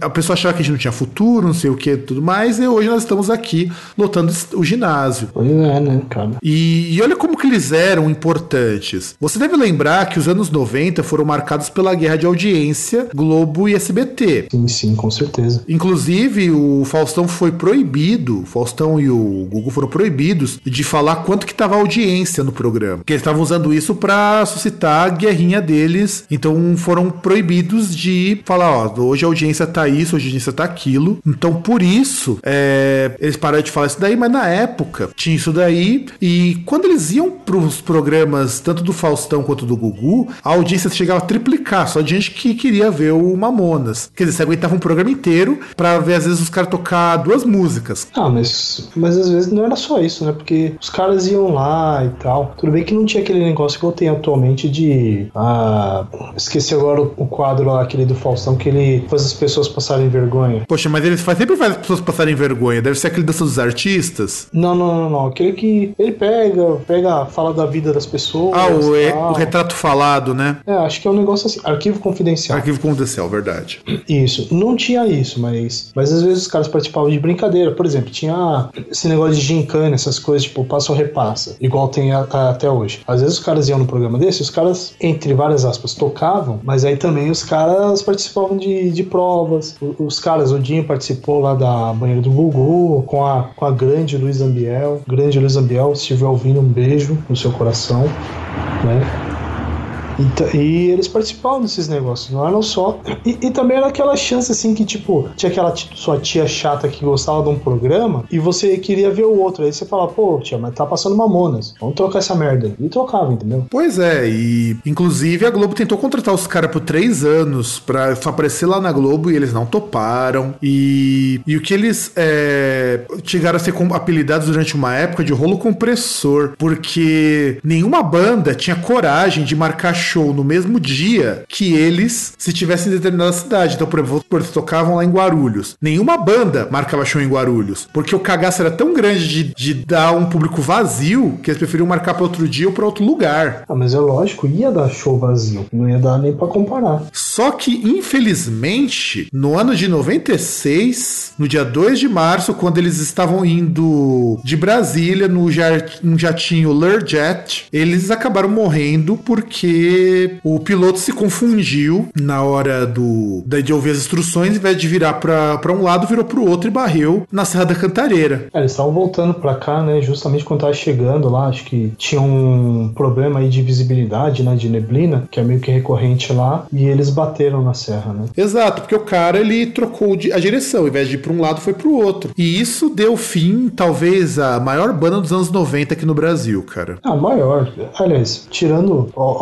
a pessoa achava que a gente não tinha futuro, não sei o que, tudo mais, e hoje nós estamos aqui lotando o ginásio.
Pois é, né, cara?
E, e olha como que eles eram importantes. Você deve lembrar que os anos 90 foram marcados pela guerra de audiência Globo e SBT.
Sim, sim, com certeza.
Inclusive, o Faustão foi proibido, o Faustão e o Google foram proibidos de falar quanto que tava a audiência no programa. Porque eles estavam usando isso pra suscitar a guerrinha deles. Então foram proibidos de falar, ó, hoje a audiência tá isso, hoje a audiência tá aquilo. Então por isso, é, eles pararam de falar isso daí, mas na época tinha isso daí. E quando eles iam pros programas, tanto do Faustão quanto do Gugu, a audiência chegava a triplicar, só de gente que queria ver o Mamonas. Quer dizer, você aguentava um programa inteiro pra ver, às vezes, os caras tocar duas músicas.
Ah, mas, mas às vezes não era só isso, né? Porque os caras iam lá e tal. Tudo bem que não tinha aquele negócio que eu tenho atualmente de. Ah, esqueci agora o, o quadro lá, aquele do Faustão, que ele faz as pessoas passarem vergonha.
Poxa, mas eles faz, sempre faz as pessoas passarem vergonha. Deve ser aquele dança dos artistas.
Não, não, não, não. Aquele que ele pega, pega, fala da vida das pessoas.
Ah, o, é, o retrato falado, né?
É, acho que é um negócio assim. Arquivo confidencial.
Arquivo confidencial, verdade. *clears throat*
Isso, não tinha isso, mas, mas às vezes os caras participavam de brincadeira. Por exemplo, tinha esse negócio de gincana, essas coisas, tipo, passa ou repassa, igual tem a- a- até hoje. Às vezes os caras iam no programa desse, os caras, entre várias aspas, tocavam, mas aí também os caras participavam de, de provas. O- Os caras, o Dinho participou lá da banheira do Gugu, com a, com a grande Luiz Ambiel. Grande Luiz Ambiel, se estiver ouvindo, um beijo no seu coração, né? E, ta- e eles participavam desses negócios, não eram só. E, e também era aquela chance assim que, tipo, tinha aquela sua tia chata que gostava de um programa e você queria ver o outro. Aí você fala, pô, tia, mas tá passando mamonas, vamos trocar essa merda. E trocava, entendeu?
Pois é, e inclusive a Globo tentou contratar os caras por três anos pra aparecer lá na Globo e eles não toparam. E, e o que eles é, chegaram a ser apelidados durante uma época de rolo compressor, porque nenhuma banda tinha coragem de marcar show no mesmo dia que eles se tivessem em determinada cidade. Então, por exemplo, eles tocavam lá em Guarulhos. Nenhuma banda marcava show em Guarulhos, porque o cagaço era tão grande de, de dar um público vazio que eles preferiam marcar para outro dia ou para outro lugar.
Ah, mas é lógico, ia dar show vazio, não ia dar nem pra comparar.
Só que, infelizmente, no ano de 96, no dia 2 de março, quando eles estavam indo de Brasília no jatinho Learjet, eles acabaram morrendo porque porque o piloto se confundiu na hora do de ouvir as instruções, em vez de virar pra pra um lado, virou pro outro e barreu na Serra da Cantareira.
É, eles estavam voltando pra cá, né? Justamente quando tava chegando lá, acho que tinha um problema aí de visibilidade, né? De neblina, que é meio que recorrente lá, e eles bateram na serra, né?
Exato, porque o cara ele trocou de- a direção, ao invés de ir pra um lado, foi pro outro. E isso deu fim, talvez, à maior banda dos anos 90 aqui no Brasil, cara.
Ah, maior. Aliás, tirando, ó,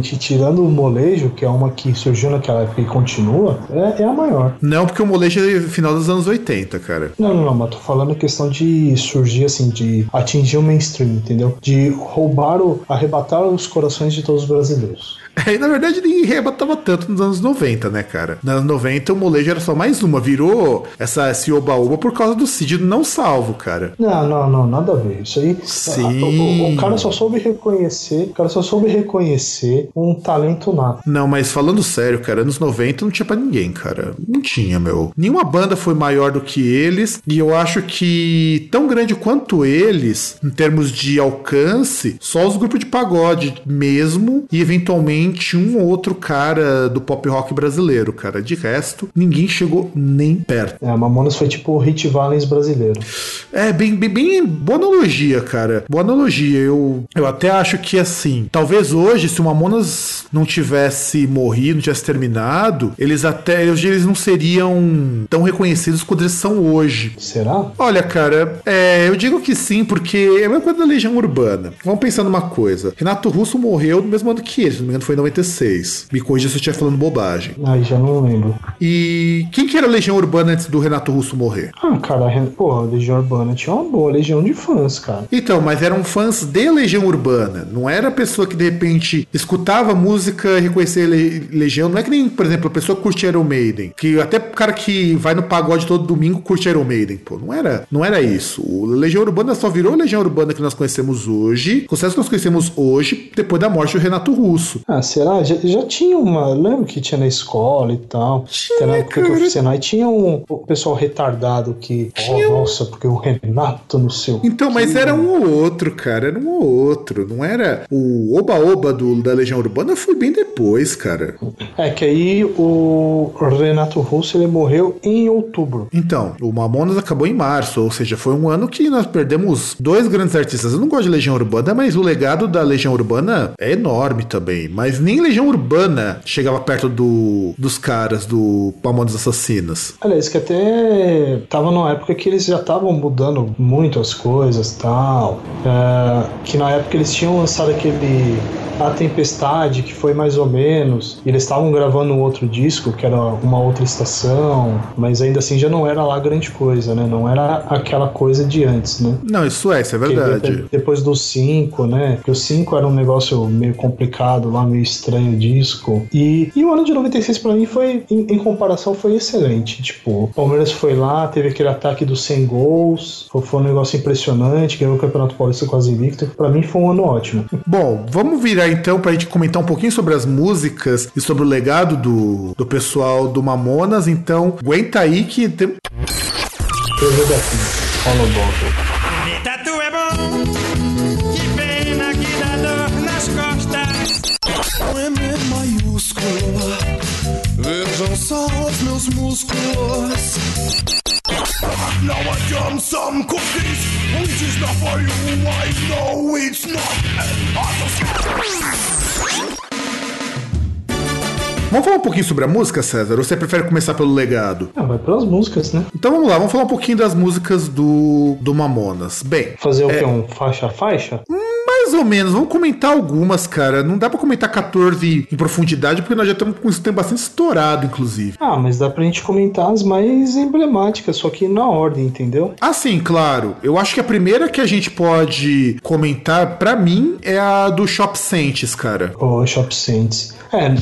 tirando o molejo, que é uma que surgiu naquela época e continua, é, é a maior.
Não, porque o molejo é final dos anos 80, cara.
Não, não, não, mas tô falando questão de surgir, assim, de atingir o mainstream, entendeu? De roubar, o, arrebatar os corações de todos os brasileiros.
É, na verdade ninguém rebatava tanto nos anos 90, né, cara? Nos anos 90 o molejo era só mais uma, virou essa, esse oba-oba por causa do Cid não salvo, cara.
Não, não, não, nada a ver. Isso aí.
Sim.
O, o- o cara só soube reconhecer, o cara só soube reconhecer um talento nato.
Não, mas falando sério, cara, anos 90 não tinha pra ninguém, cara. Não tinha, meu. Nenhuma banda foi maior do que eles, e eu acho que tão grande quanto eles, em termos de alcance, só os grupos de pagode mesmo, e eventualmente um ou outro cara do pop rock brasileiro, cara. De resto, ninguém chegou nem perto.
É, Mamonas foi tipo o Hit Valens brasileiro.
É, bem, bem, bem boa analogia, cara. Boa analogia. Eu, eu até acho que, assim, talvez hoje, se o Mamonas não tivesse morrido, não tivesse terminado, eles até, hoje eles não seriam tão reconhecidos quanto eles são hoje.
Será?
Olha, cara, é, eu digo que sim, porque é a mesma coisa da Legião Urbana. Vamos pensar numa coisa. Renato Russo morreu no mesmo ano que ele, se não me engano foi em 96. Me corrija se eu estiver falando bobagem.
Aí já não lembro.
E quem que era a Legião Urbana antes do Renato Russo morrer?
Ah, cara, porra, a Legião Urbana tinha uma boa legião de fãs, cara.
Então, mas eram fãs de Legião Urbana. Não era a pessoa que de repente escutava música e reconhecia Le- Legião. Não é que nem, por exemplo, a pessoa que curte Iron Maiden. Que até o cara que vai no pagode todo domingo curte Iron Maiden. Pô, não era, não era isso. O Legião Urbana só virou Legião Urbana que nós conhecemos hoje. O sucesso que nós conhecemos hoje, depois da morte do Renato Russo.
Ah, será? Já, já tinha uma. Lembro que tinha na escola e tal.
Tinha,
Até na época que eu fui Senai, tinha um o pessoal retardado que.
Tinha
Oh, nossa, porque o Renato no seu.
Então, mas era um ou outro, cara. Era um ou outro. Não era. O Oba-Oba da Legião Urbana foi bem depois, cara.
É que aí o Renato Russo ele morreu em outubro.
Então, o Mamonas acabou em março, ou seja, foi um ano que nós perdemos dois grandes artistas. Eu não gosto de Legião Urbana, mas o legado da Legião Urbana é enorme também. Mas nem Legião Urbana chegava perto do, dos caras do Mamonas Assassinas.
Aliás, que até tava numa época que eles já estavam mudando muito as coisas tal. É, que na época eles tinham lançado aquele A Tempestade, que foi mais ou menos. E eles estavam gravando um outro disco, que era uma outra estação. Mas ainda assim já não era lá grande coisa, né? Não era aquela coisa de antes, né?
Não, isso é, isso é
Porque
verdade.
de- Depois do 5, né? Porque o 5 era um negócio meio complicado lá, meio estranho disco. E, e o ano de 96 pra mim foi, em, em comparação, foi excelente. Tipo, o Palmeiras foi lá, teve aquele ataque dos 100 gols. Foi, foi um negócio impressionante, ganhou o Campeonato Paulista quase invicto. Pra mim foi um ano ótimo.
Bom, vamos virar então pra gente comentar um pouquinho sobre as músicas e sobre o legado do, do pessoal do Mamonas. Então, aguenta aí que tem,
TV daqui,
Now I jump some cookies, which is not for you. I know it's not.
Vamos falar um pouquinho sobre a música, César? Ou você prefere começar pelo legado?
Ah, vai pelas músicas, né?
Então vamos lá, vamos falar um pouquinho das músicas do, do Mamonas. Bem,
Fazer o
É.
que? Um faixa a faixa?
Mais ou menos, vamos comentar algumas, cara. Não dá pra comentar 14 em profundidade, porque nós já estamos com isso tempo bastante estourado, inclusive.
Ah, mas dá pra gente comentar as mais emblemáticas, só que na ordem, entendeu?
Ah, sim, claro. Eu acho que a primeira que a gente pode comentar, pra mim, é a do Shop Saints, cara.
O Shop Saints. É,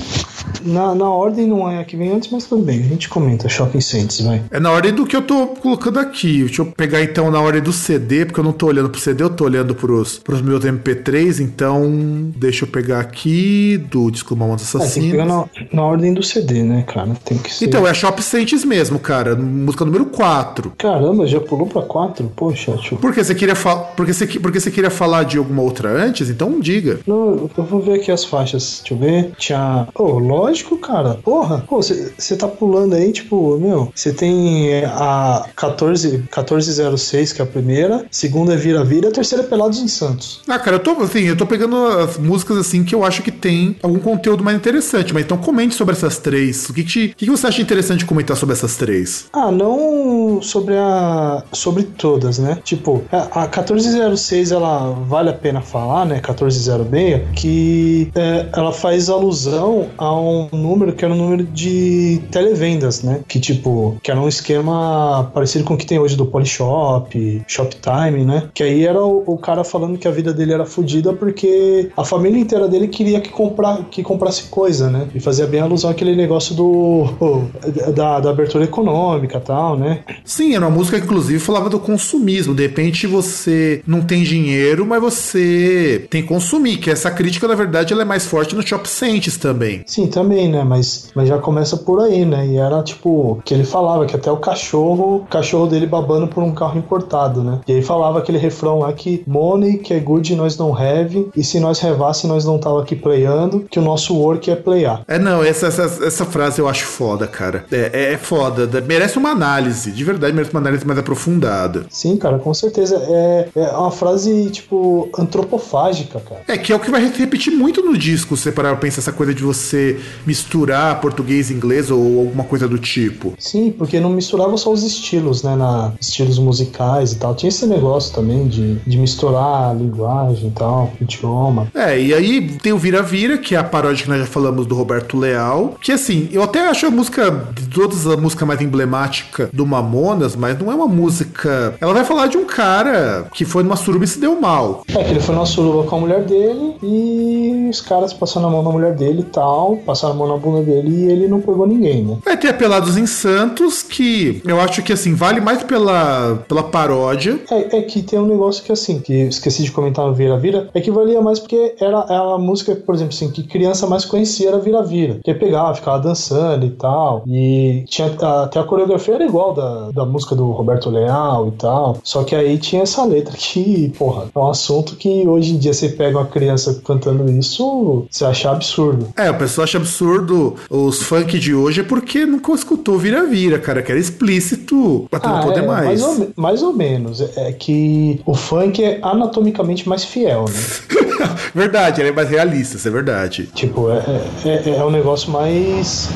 na, na ordem não é a que vem antes, mas tudo bem, a gente comenta Shopping Saints, vai.
É na ordem do que eu tô colocando aqui. Deixa eu pegar então na ordem do CD, porque eu não tô olhando pro CD, eu tô olhando pros, pros meus MP3 MP3, então deixa eu pegar aqui do disco Mamonas
É, tem que pegar
Assassinas.
na, na ordem do CD, né, cara? Tem que ser.
Então, é Shop Saints mesmo, cara. Música número 4.
Caramba, já pulou pra 4? Poxa, deixa eu...
Por que você queria falar? Porque você, que- porque você queria falar de alguma outra antes? Então diga.
Não, eu vou ver aqui as faixas. Deixa eu ver. Tinha. Pô, lógico, cara. Porra. Você tá pulando aí, tipo, meu. Você tem a 14, 1406, que é a primeira. Segunda é Vira Vira. A terceira é Pelados em Santos.
Ah, cara, eu tô assim, eu tô pegando as músicas assim que eu acho que tem algum conteúdo mais interessante. Mas então comente sobre essas três. O que, que, você acha interessante comentar sobre essas três?
Ah, não sobre a. sobre todas, né? Tipo, a a 1406 ela vale a pena falar, né? 1406, que é, ela faz alusão a um número que era um número de televendas, né? Que tipo, que era um esquema parecido com o que tem hoje do Polishop, Shoptime, né? Que aí era o, o cara falando que a vida dele era fodida porque a família inteira dele queria que, comprar, que comprasse coisa, né? E fazia bem alusão àquele negócio do *laughs* da, da abertura econômica e tal, né?
Sim, era uma música que inclusive falava do consumismo. De repente você não tem dinheiro, mas você tem que consumir. Que essa crítica, na verdade, ela é mais forte no Shop Saints também.
Sim, também, né? Mas, mas já começa por aí, né? E era tipo, que ele falava que até o cachorro, o cachorro dele babando por um carro importado, né? E aí falava aquele refrão lá que money que é good nós não have, e se nós revasse nós não tava aqui playando, que o nosso work é playar.
É, não, essa, essa, essa frase eu acho foda, cara. É, é, é foda. da- Merece uma análise. De verdade, merece uma análise mais aprofundada.
Sim, cara, com certeza. É, é uma frase, tipo, antropofágica, cara.
É que é o que vai repetir muito no disco, se parar pensar essa coisa de você misturar português e inglês ou alguma coisa do tipo.
Sim, porque não misturava só os estilos, né? Na, estilos musicais e tal. Tinha esse negócio também de, de misturar a linguagem tal, idioma.
É, e aí tem o Vira Vira, que é a paródia que nós já falamos do Roberto Leal. Que assim, eu até acho a música, de todas a música mais emblemática do Mamonas, mas não é uma música. Ela vai falar de um cara que foi numa suruba e se deu mal.
É que ele foi na suruba com a mulher dele e os caras passaram a mão na mulher dele e tal, passaram a mão na bunda dele e ele não pegou ninguém, né?
Vai ter a Pelados em Santos, que eu acho que assim, vale mais pela, pela paródia.
É, é que tem um negócio que assim, que esqueci de comentar no Vira Vira, é que valia mais porque era, era a música, por exemplo, assim, que criança mais conhecia era Vira Vira. Que pegava, ficava dançando e tal. E tinha até a coreografia era igual da, da música do Roberto Leal e tal. Só que aí tinha essa letra que, porra, é um assunto que hoje em dia você pega uma criança cantando isso, você acha absurdo.
É, o pessoal acha absurdo os funk de hoje porque nunca escutou Vira Vira, cara, que era explícito pra tu não poder
é,
mais.
mais, ou, mais ou menos. É é que o funk é anatomicamente mais fiel, né? *laughs*
verdade, ele é mais realista, isso é verdade.
Tipo, é, é, é um negócio mais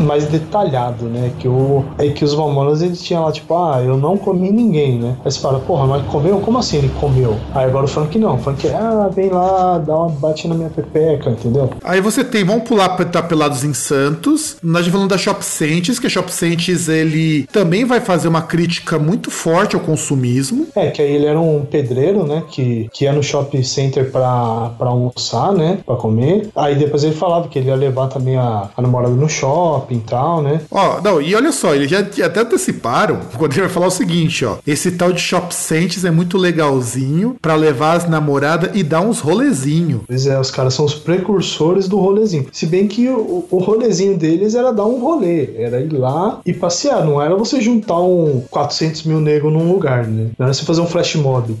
mais detalhado, né? Que o é que os mamonas eles tinham lá tipo, ah, eu não comi ninguém, né? Aí você fala, porra, mas comeu? Como assim ele comeu? Aí agora o funk não, o funk é, ah, vem lá, dá uma bate na minha pepeca, entendeu?
Aí você tem, vamos pular pra tá Pelados em Santos. Nós já falamos da Shop Saints, que a Shop Saints ele também vai fazer uma crítica muito forte ao consumismo.
É, que aí ele era um pedreiro, né? Que, que ia no shopping center pra, pra almoçar, né? Pra comer. Aí depois ele falava que ele ia levar também a, a namorada no shopping e tal, né?
Ó, não, e olha só, eles já até anteciparam quando ele vai falar o seguinte, ó. Esse tal de Shop Saints é muito legalzinho pra levar as namoradas e dar uns rolezinho.
Pois é, os caras são os precursores do rolezinho. Se bem que o, o rolezinho deles era dar um rolê, era ir lá e passear, não era você juntar um 400 mil negros num lugar, né? Não era você fazer um flash mob.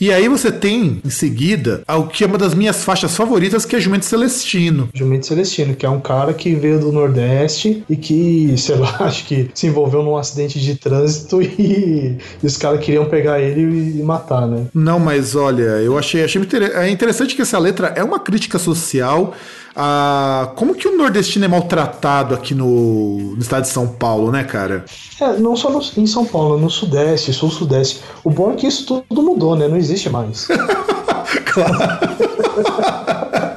E aí você tem, em seguida, o que é uma das minhas faixas favoritas, que é Jumento Celestino.
Jumento Celestino, que é um cara que veio do Nordeste e que, *laughs* sei lá, acho que se envolveu num acidente de trânsito e, e os caras queriam pegar ele e matar, né?
Não, mas olha, eu achei, achei é interessante que essa letra é uma crítica social a como que o nordestino é maltratado aqui no, no estado de São Paulo, né, cara?
É, não só no- em São Paulo, no Sudeste, Sul-Sudeste. O bom é que isso tudo mudou, né? Não existe mais. *laughs* *laughs*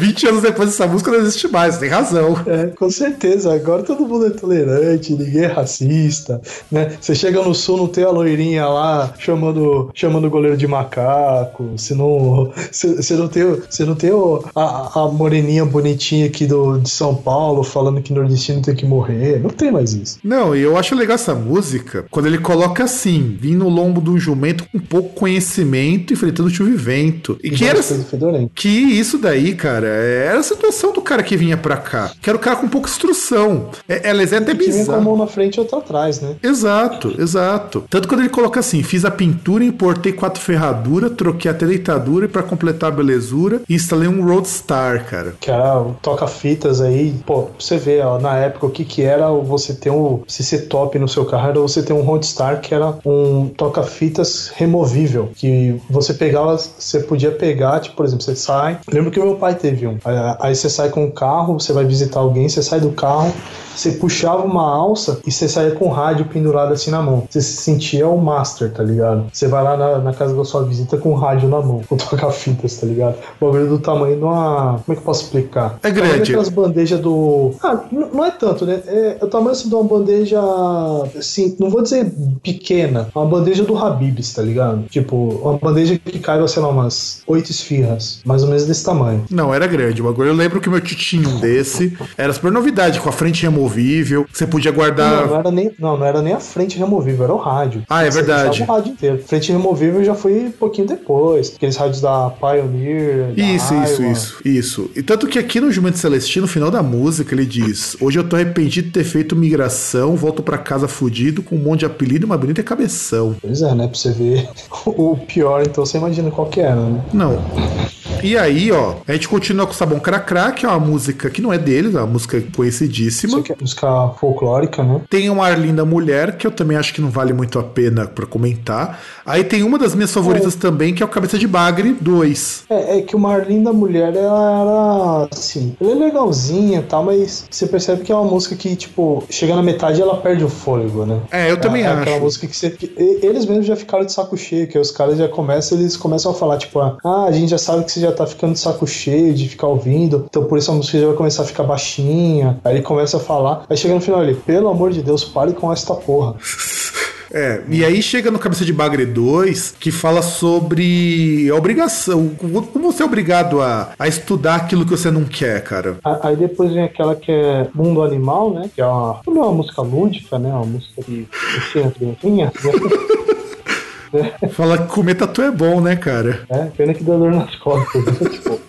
20 anos depois dessa música não existe mais, tem razão.
É, com certeza. Agora todo mundo é tolerante, ninguém é racista, né? Você chega no sul, não tem a loirinha lá chamando, chamando o goleiro de macaco. Você não, você, não tem, você não tem a, a moreninha bonitinha aqui do, de São Paulo falando que nordestino tem que morrer. Não tem mais isso.
Não, e eu acho legal essa música quando ele coloca assim, vim no lombo do jumento com pouco conhecimento, enfrentando chuva e vento. E que era,
fedorentas.
que isso daí, cara, era a situação do cara que vinha pra cá. Que era o cara com pouca instrução. É, ela é até
Que vem com a
bizarro.
mão na frente e outra atrás, né?
Exato, exato. Tanto quando ele coloca assim: fiz a pintura, importei quatro ferraduras, troquei até deitadura e pra completar a belezura, instalei um Roadstar, cara.
Que era o toca-fitas aí, pô, pra você ver, ó, na época o que que era você ter um, se ser top no seu carro, era você ter um Roadstar que era um toca-fitas removível, que você pegava, você podia pegar, tipo, por exemplo, você sai, lembro que o meu pai teve aí, você sai com o carro, você vai visitar alguém, você sai do carro, você puxava uma alça e você saía com o rádio pendurado assim na mão. Você se sentia o master, tá ligado? Você vai lá na, na casa da sua visita com o rádio na mão, com toca-fitas, *laughs* tá ligado? O bagulho do tamanho de uma. Como é que eu posso explicar?
É grande.
daquelas bandejas do. Ah, não é tanto, né? É, é o tamanho assim de uma bandeja. Assim, não vou dizer pequena, uma bandeja do Habibs, tá ligado? Tipo, uma bandeja que caiba, sei lá, umas oito esfirras, mais ou menos desse tamanho.
Não, era grande o bagulho. Eu lembro que o meu tio tinha um desse. Era super novidade, com a frente removível. Você podia guardar.
Não, não era nem, não, não era nem a frente removível, era o rádio.
Ah, é
Você
verdade.
o rádio inteiro. Frente removível já foi um pouquinho depois. Aqueles rádios da Pioneer. da
Isso, isso,
Iowa.
isso, isso. E tanto que aqui no Jumento Celestino, no final da música, ele diz: Hoje eu tô arrependido de ter feito migração, volto pra casa fudido com um monte de apelido e uma bonita cabeção.
Pois é, né? Pra você ver *laughs* o pior, então você imagina qual que era, né?
Não. E aí, ó, a gente continua com Sabão Cracrá, que é uma música que não é deles, é uma música conhecidíssima.
Isso aqui é música folclórica, né?
Tem uma Arlinda Mulher, que eu também acho que não vale muito a pena pra comentar. Aí tem uma das minhas favoritas também, que é o Cabeça de Bagre 2.
É, é que o Marlin da Mulher, ela era assim, ela é legalzinha e tal, mas você percebe que é uma música que, tipo, chega na metade ela perde o fôlego, né?
É, eu também
é, É aquela
acho.
música que, você, eles mesmos já ficaram de saco cheio, que os caras já começam, eles começam a falar, tipo, ah, a gente já sabe que você já tá ficando de saco cheio de ficar ouvindo, então por isso a música já vai começar a ficar baixinha. Aí ele começa a falar, aí chega no final ali, pelo amor de Deus, pare com esta porra. *laughs*
É, e aí chega no Cabeça de Bagre 2, que fala sobre a obrigação, como você é obrigado a, a estudar aquilo que você não quer, cara.
Aí depois vem aquela que é Mundo Animal, né? Que é uma, uma música lúdica, né? Uma música que *laughs* a
Fala que comer tatu é bom, né, cara?
É, pena que dá dor nas costas. né? *laughs* tipo,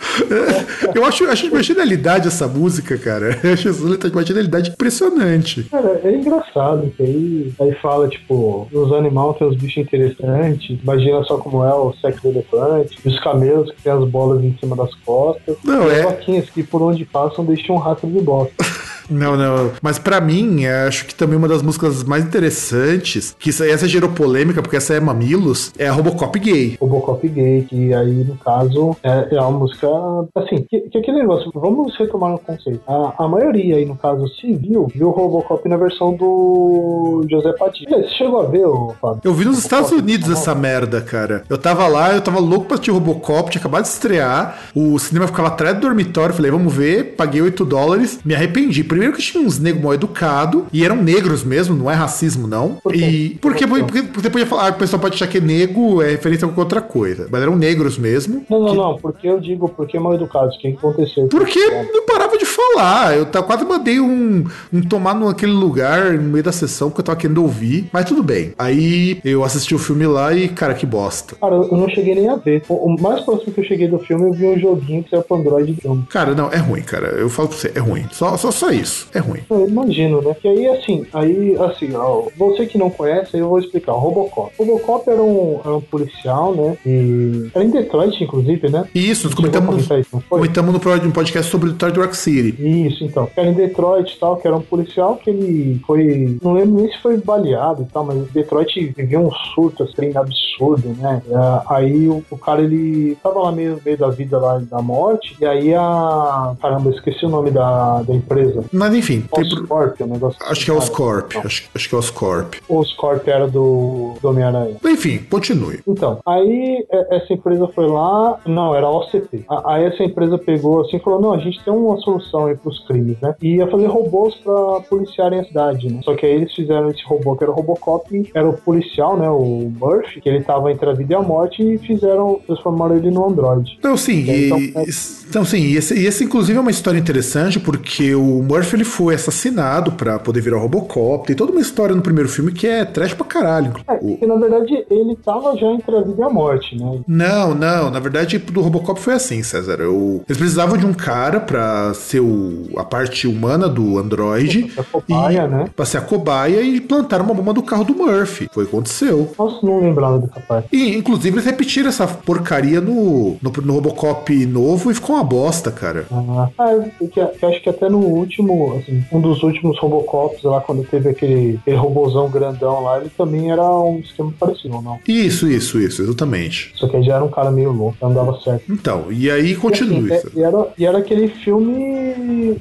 Eu acho, acho de uma genialidade essa música, cara. Eu acho de uma genialidade impressionante.
cara, é engraçado que aí, aí fala, tipo, os animais tem os bichos interessantes, imagina só como é o sexo do elefante, e os camelos que tem as bolas em cima das costas,
Não,
e
é-
as vaquinhas que por onde passam deixam um rastro de bosta. *laughs*
Não, não. Mas pra mim, eu acho que também uma das músicas mais interessantes, que isso- essa gerou polêmica, porque essa é Mamilos, é a Robocop gay.
Robocop gay, que aí, no caso, é, é uma música, assim, que, que aquele negócio, vamos retomar o conceito. A, a maioria aí, no caso, se viu, Robocop na versão do José Padilha. Você chegou a ver, Fábio?
Eu vi nos Estados Unidos
nacional?
essa merda, cara. Eu tava lá, eu tava louco pra assistir Robocop, tinha acabado de estrear. O cinema ficava atrás do dormitório. Falei, vamos ver. Paguei 8 dólares. Me arrependi. Primeiro que tinha uns negros mal educados. E eram negros mesmo, não é racismo, não.
Por?
E porque,
Por quê?
porque, porque você podia falar, ah, o pessoal pode achar que nego é referência a qualquer outra coisa. Mas eram negros mesmo.
Não, não, não, porque eu digo, porque mal educados, o que aconteceu?
Porque não parava falar. Eu quase mandei um, um tomar naquele lugar no meio da sessão porque eu tava querendo ouvir. Mas tudo bem. Aí eu assisti o filme lá e, cara, que bosta.
Cara, eu não cheguei nem a ver. O, mais próximo que eu cheguei do filme, eu vi um joguinho que saiu pro Android filme.
Cara, não, é ruim, cara. Eu falo pra você, é ruim. Só, só, só isso. É ruim.
Eu imagino, né? Que aí, assim, aí, assim, ó, você que não conhece, eu vou explicar. O Robocop. O Robocop era um, era um policial, né? E era em Detroit, inclusive, né?
Isso, nós comentamos,
isso,
no no podcast sobre o Detroit Rock City. Aí.
Isso, então. Era em Detroit e tal, que era um policial que ele foi. Não lembro nem se foi baleado e tal, mas Detroit vivia um surto assim absurdo, né? É, aí o, o cara ele tava lá meio meio da vida lá da morte, e aí a. Caramba, eu esqueci o nome da, da empresa.
Mas enfim, tem pro-
Oscorp, o negócio.
acho que é Oscorp. Acho, acho que é Oscorp.
O Oscorp era do, do Homem-Aranha.
Enfim, continue.
Então, aí é, essa empresa foi lá, não, era a OCP. A- Aí essa empresa pegou assim e falou: não, a gente tem uma solução aí pros crimes, né? E ia fazer robôs pra policiarem a cidade, né? Só que aí eles fizeram esse robô que era o Robocop, era o policial, né? O Murphy, que ele tava entre a vida e a morte, e fizeram, transformaram ele no Android.
Então, sim, e,
Então, é-
então, sim, e esse, esse, inclusive é uma história interessante porque o Murphy ele foi assassinado pra poder virar o Robocop. Tem toda uma história no primeiro filme que é trash pra caralho.
É,
O-
na verdade ele tava já entre a vida e a morte, né?
Não, não, na verdade do Robocop foi assim, César. Eu- eles precisavam de um cara pra ser o- a parte humana do Android.
A cobaia,
e,
né?
Pra ser a cobaia e plantaram uma bomba do carro do Murphy. Foi o que aconteceu.
Nossa, não lembrava dessa parte.
E, inclusive, eles repetiram essa porcaria no, no, no Robocop novo e ficou uma bosta, cara.
Ah, ah, eu, que, que acho que até no último, assim, um dos últimos Robocops lá, quando teve aquele, aquele robozão grandão lá, ele também era um esquema parecido, não?
Isso, isso, isso, exatamente.
Só que aí já era um cara meio louco, não dava certo.
Então, e aí continue.
E, assim,
César.
é- e era, e era aquele filme,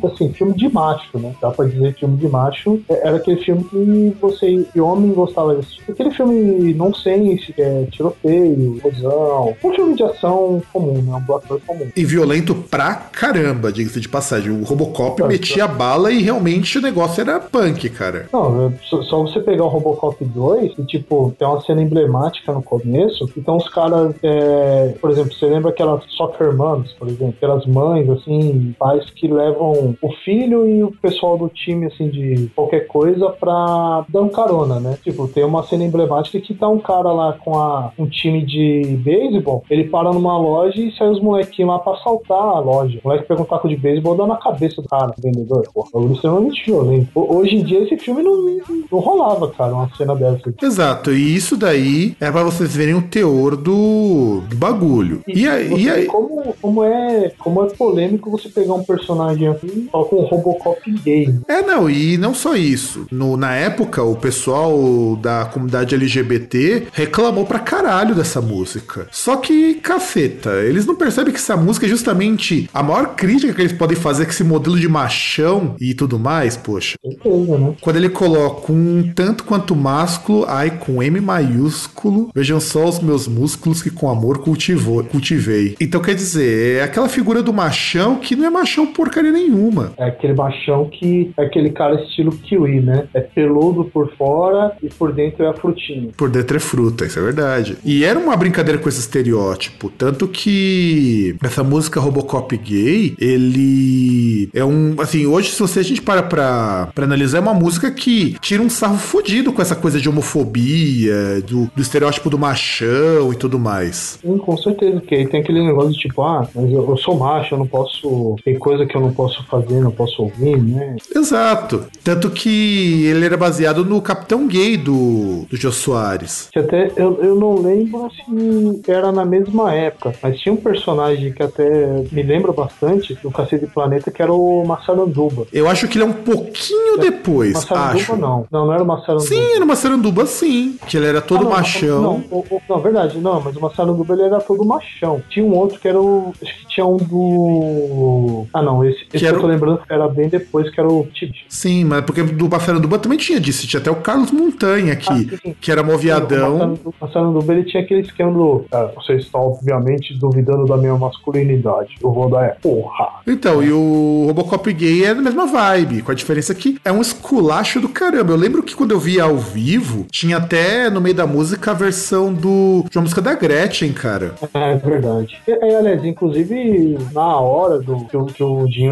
assim, filme de macho, né? Dá pra dizer filme de macho. É- Era aquele filme que você, que homem, gostava de assistir. Aquele filme nonsense, que é tiroteio, explosão. Um filme de ação comum, né? Um blockbuster comum.
E violento pra caramba, diga-se de passagem. O Robocop
Tá,
metia bala e realmente o negócio era punk, cara.
Não, é só, só você pegar o Robocop 2 e, tipo, tem uma cena emblemática no começo. Então, os caras, é, por exemplo, você lembra aquelas soccer moms, por exemplo? Aquelas mães, assim, pais que levam o filho e o pessoal do time, assim, de qualquer coisa pra dar um carona, né? Tipo, tem uma cena emblemática que tá um cara lá com a, um time de beisebol, ele para numa loja e sai os molequinhos lá pra assaltar a loja. O moleque pega um taco de beisebol e dá na cabeça do cara, do vendedor. Porra, é um extremamente violento. Ho- Hoje em dia esse filme não, não rolava, cara, uma cena dessa.
Exato, e isso daí é pra vocês verem o teor do, do bagulho. E, aí,
você
e aí,
como, como, é, como é polêmico você pegar um personagem só com um Robocop gay.
É, não, e não só isso. No- na época, o pessoal da comunidade LGBT reclamou pra caralho dessa música. Só que, caceta, eles não percebem que essa música é justamente a maior crítica que eles podem fazer com esse modelo de machão e tudo mais, poxa.
Certeza, né?
Quando ele coloca um tanto quanto másculo, ai, com M maiúsculo, vejam só os meus músculos que com amor cultivou, cultivei. Então quer dizer, é aquela figura do machão que não é machão porcaria nenhuma.
É aquele machão que é aquele cara estilo kiwi, né? É peludo por fora e por dentro é a frutinha.
Por dentro é fruta, isso é verdade. E era uma brincadeira com esse estereótipo. Tanto que essa música Robocop gay, ele é um. Assim, hoje, se você a gente para pra, pra analisar, é uma música que tira um sarro fodido com essa coisa de homofobia, do, do estereótipo do machão e tudo mais.
Sim, com certeza, porque aí tem aquele negócio de tipo, ah, mas eu, eu sou macho, eu não posso. Tem coisa que eu não posso fazer, não posso ouvir, né?
Exato. Tanto que ele era baseado no Capitão Gay do, do Jô Soares.
Que até eu, eu não lembro se era na mesma época, mas tinha um personagem que até me lembra bastante do Cacete Planeta, que era o Massaranduba.
Eu acho que ele é um pouquinho depois,
Massaranduba
acho.
não. Não, não era o Massaranduba.
Sim, era uma saranduba, sim. Que ele era todo
Ah, não,
machão.
Não, o- o- não, verdade, não, mas o Massaranduba ele era todo machão. Tinha um outro que era o. Acho que tinha um do. Ah, não, esse, esse que,
era
eu tô lembrando era bem depois, que era o Tite.
Sim, mas porque do Massaranduba também tinha disso. Tinha até o Carlos Montanha aqui,
Ah, sim, sim.
que era
O
moviadão.
O Massaranduba ele tinha aquele esquema do. Ah, você está, obviamente, duvidando da minha masculinidade. Eu vou dar é porra.
Então, e o Robocop gay é a mesma vibe, com a diferença que é um esculacho do caramba. Eu lembro que quando eu via ao vivo, tinha até no meio da música a versão do de uma música da Gretchen, cara.
É verdade. E, aliás, inclusive, na hora do que, o- que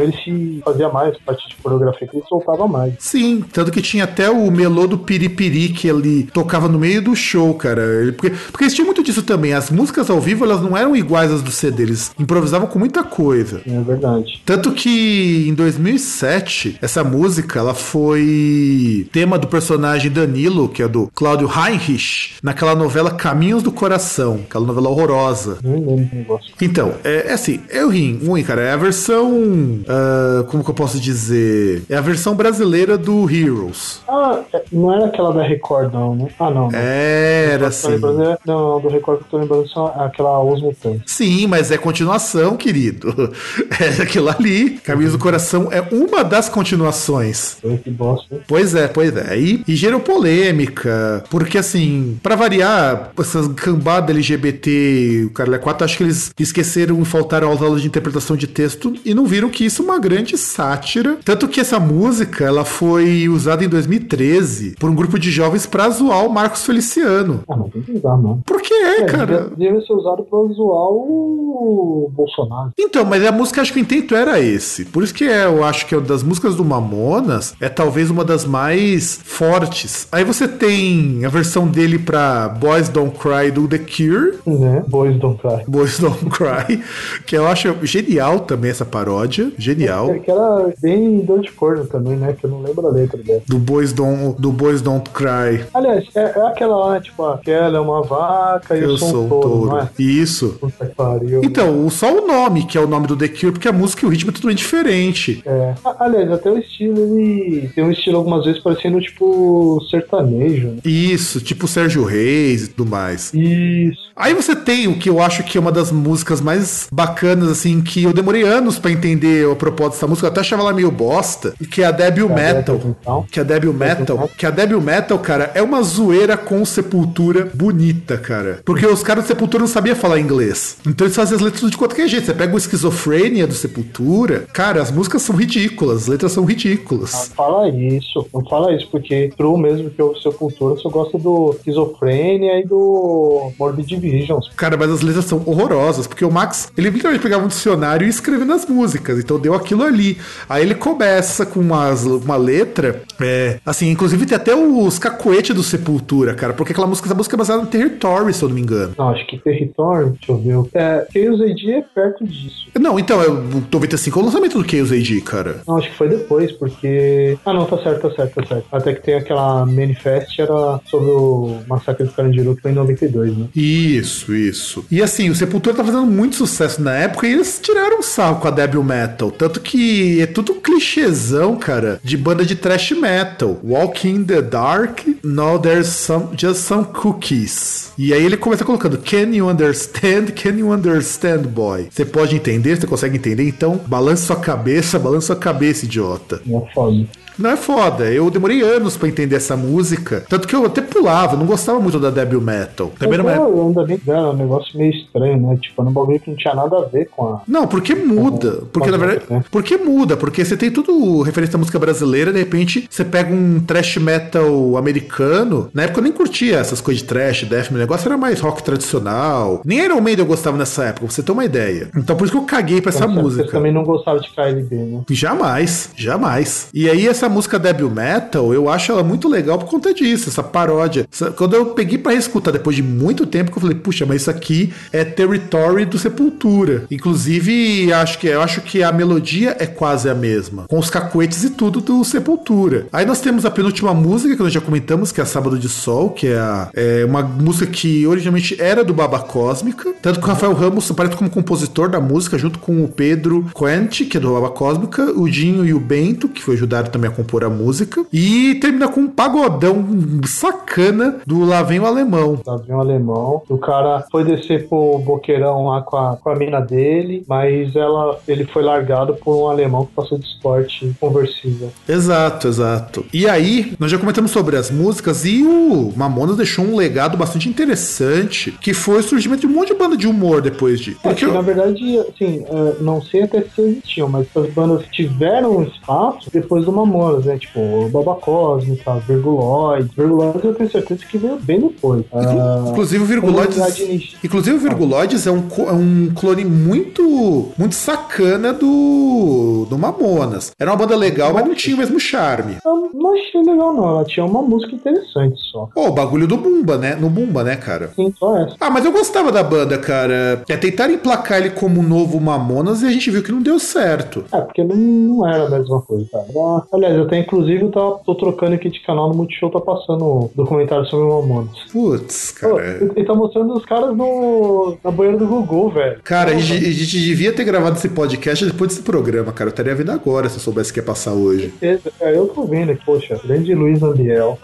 ele se fazia mais parte de coreografia, que ele soltava mais.
Sim, tanto que tinha até o melô do Piripiri que ele tocava no meio do show, cara. Ele- porque, porque eles tinham muito disso também. As músicas ao vivo, elas não eram iguais às do CD, eles improvisavam com muita coisa.
É verdade.
Tanto que em 2007, essa música ela foi tema do personagem Danilo, que é do Cláudio Heinrich, naquela novela Caminhos do Coração, aquela novela horrorosa.
Lembro do negócio.
Então, é, é assim, é ruim, ruim, cara. É a versão ah, como que eu posso dizer? É a versão brasileira do Heroes.
Ah, é- não era aquela da Record, não, né? Ah, não.
Era assim.
lembrando, é- Não, não, do Record que eu tô lembrando só aquela Os Mutantes.
Sim, mas é continuação, querido. *laughs* É aquilo ali. Camisa do Coração é uma das continuações.
Que bosta.
Pois é, pois é. E, e gerou polêmica, porque assim, pra variar, essas cambada LGBT, o Caralho 4, acho que eles esqueceram e faltaram aos aulas de interpretação de texto e não viram que isso é uma grande sátira. Tanto que essa música, ela foi usada em 2013 por um grupo de jovens pra zoar o Marcos Feliciano.
Ah, não tem que usar, não.
Por que é, cara?
devia ser usado pra zoar o Bolsonaro.
Então, mas a música acho que o intento era esse. Por isso que é, eu acho que é das músicas do Mamonas é talvez uma das mais fortes. Aí você tem a versão dele pra Boys Don't Cry do The Cure.
Né? Boys Don't Cry.
Boys Don't Cry, *laughs* que eu acho genial também essa paródia, genial.
É, que era bem dor de corno também, né? Que eu não lembro a letra dela.
Do Boys Don't, do Boys Don't Cry.
Aliás, é, é aquela lá, né? Tipo, aquela é uma vaca e eu,
Eu sou um touro.
não é?
Isso.
Puta que pariu.
Então, só o nome, que é o nome do The Cure, porque a música e o ritmo é totalmente diferente.
É. Aliás, até o estilo, ele tem um estilo algumas vezes parecendo, tipo, sertanejo. né?
Isso, tipo Sérgio Reis e tudo mais.
Isso.
Aí você tem o que eu acho que é uma das músicas mais bacanas, assim, que eu demorei anos pra entender propósito dessa música, eu até achava ela meio bosta, e que é a Debil Metal.
Então,
Que a Debil Metal, que a Debil Metal, cara, é uma zoeira com Sepultura bonita, cara. Porque os caras do Sepultura não sabiam falar inglês. Então eles fazem as letras de qualquer jeito. Você pega o Esquizofrênia do Sepultura, cara, as músicas são ridículas, as letras são
não
ridículas.
fala isso, não fala isso, porque pro mesmo que o Sepultura só gosta do Esquizofrênia e do Morbid Visions.
Cara, mas as letras são horrorosas, porque o Max, ele literalmente pegava um dicionário e escrevia nas músicas, então deu aquilo ali. Aí ele começa com umas, uma letra, é, assim, inclusive tem até os cacoetes do Sepultura, cara, porque aquela música, essa música é baseada no Territory, se eu não me engano.
Não, acho que Território, deixa eu ver. É, Chaos AD é perto disso.
Não, então, é, o 95 é o lançamento do Chaos AD, cara.
Não, acho que foi depois, porque. Ah, não, tá certo, tá certo, tá certo. Até que tem aquela Manifest, era sobre o massacre do Carandiru, que foi em 92, né?
Isso, isso. E assim, o Sepultura tá fazendo muito sucesso na época e eles tiraram sarro com a Debil Metal. Tanto que é tudo clichêzão, cara, de banda de thrash metal. Walk in the dark, now there's some, just some cookies. E aí ele começa colocando, can you understand? Can you understand, boy? Você pode entender? Você consegue entender? Então, balance sua cabeça, balance sua cabeça, idiota.
É foda.
Não é foda, eu demorei anos pra entender essa música. Tanto que eu até pulava, não gostava muito da Debil Metal. Também não é.
Eu ainda bem que era um negócio meio estranho, né? Tipo, era um bagulho que não tinha nada a ver com a.
Não, porque muda. Porque, na verdade.
ser.
Porque muda. Porque você tem tudo referente à música brasileira, de repente você pega um trash metal americano. Na época eu nem curtia essas coisas de trash, death, meu negócio era mais rock tradicional. Nem Iron Maiden eu gostava nessa época, pra você ter uma ideia. Então por isso que eu caguei pra essa
Você
música.
também não gostava de KLB, né?
Jamais, jamais. E aí essa música Debil Metal, eu acho ela muito legal por conta disso, essa paródia. Quando eu peguei pra escutar depois de muito tempo, que eu falei, puxa, mas isso aqui é Territory do Sepultura. Inclusive, acho que eu acho que a melodia é quase a mesma, com os cacuetes e tudo do Sepultura. Aí nós temos a penúltima música que nós já comentamos, que é Sábado de Sol, que é, a- é uma música que originalmente era do Baba Cósmica, tanto que o Rafael Ramos aparece como compositor da música, junto com o Pedro Quente, que é do Baba Cósmica, o Dinho e o Bento, que foi ajudado também a compor a música, e termina com um pagodão sacana do Lá Vem o Alemão.
Sabe, um alemão. O cara foi descer pro boqueirão lá com a, com a mina dele, mas ela, ele foi largado por um alemão que passou de esporte conversível.
Exato, exato. E aí, nós já comentamos sobre as músicas e o Mamonas deixou um legado bastante interessante, que foi o surgimento de um monte de banda de humor depois de.
É
Porque
que, na verdade, assim, é, não sei até se existiam, mas essas bandas tiveram espaço depois do Mamonas, né? Tipo, Baba Cósmica, Virguloid. Virguloid eu tenho certeza que veio bem depois. Ah,
Inclusive Virguloides.
Ninja.
Inclusive o Virguloides é um, é um clone muito muito sacana do, do Mamonas. Era uma banda legal, mas não tinha o mesmo charme.
eu não achei legal, não. Ela tinha uma música interessante só.
Pô, o bagulho do Bumba, né? No Bumba, né, cara?
Sim, só essa.
Ah, mas eu gostava da banda, cara. É tentar emplacar ele como um novo Mamonas e a gente viu que não deu certo.
É, porque não, não era a mesma coisa, cara. Aliás, Aliás, até inclusive eu tô, tô trocando aqui de canal no Multishow, tá passando o documentário sobre o Mamonas.
Putz, cara.
ele tá mostrando os caras no, na banheira do Gugu, velho.
Cara, a gente, a gente devia ter gravado esse podcast depois desse programa, cara. Eu estaria vindo agora se eu soubesse que ia passar hoje.
Certeza. É, eu tô vendo aqui, poxa, grande Luiz Ambiel.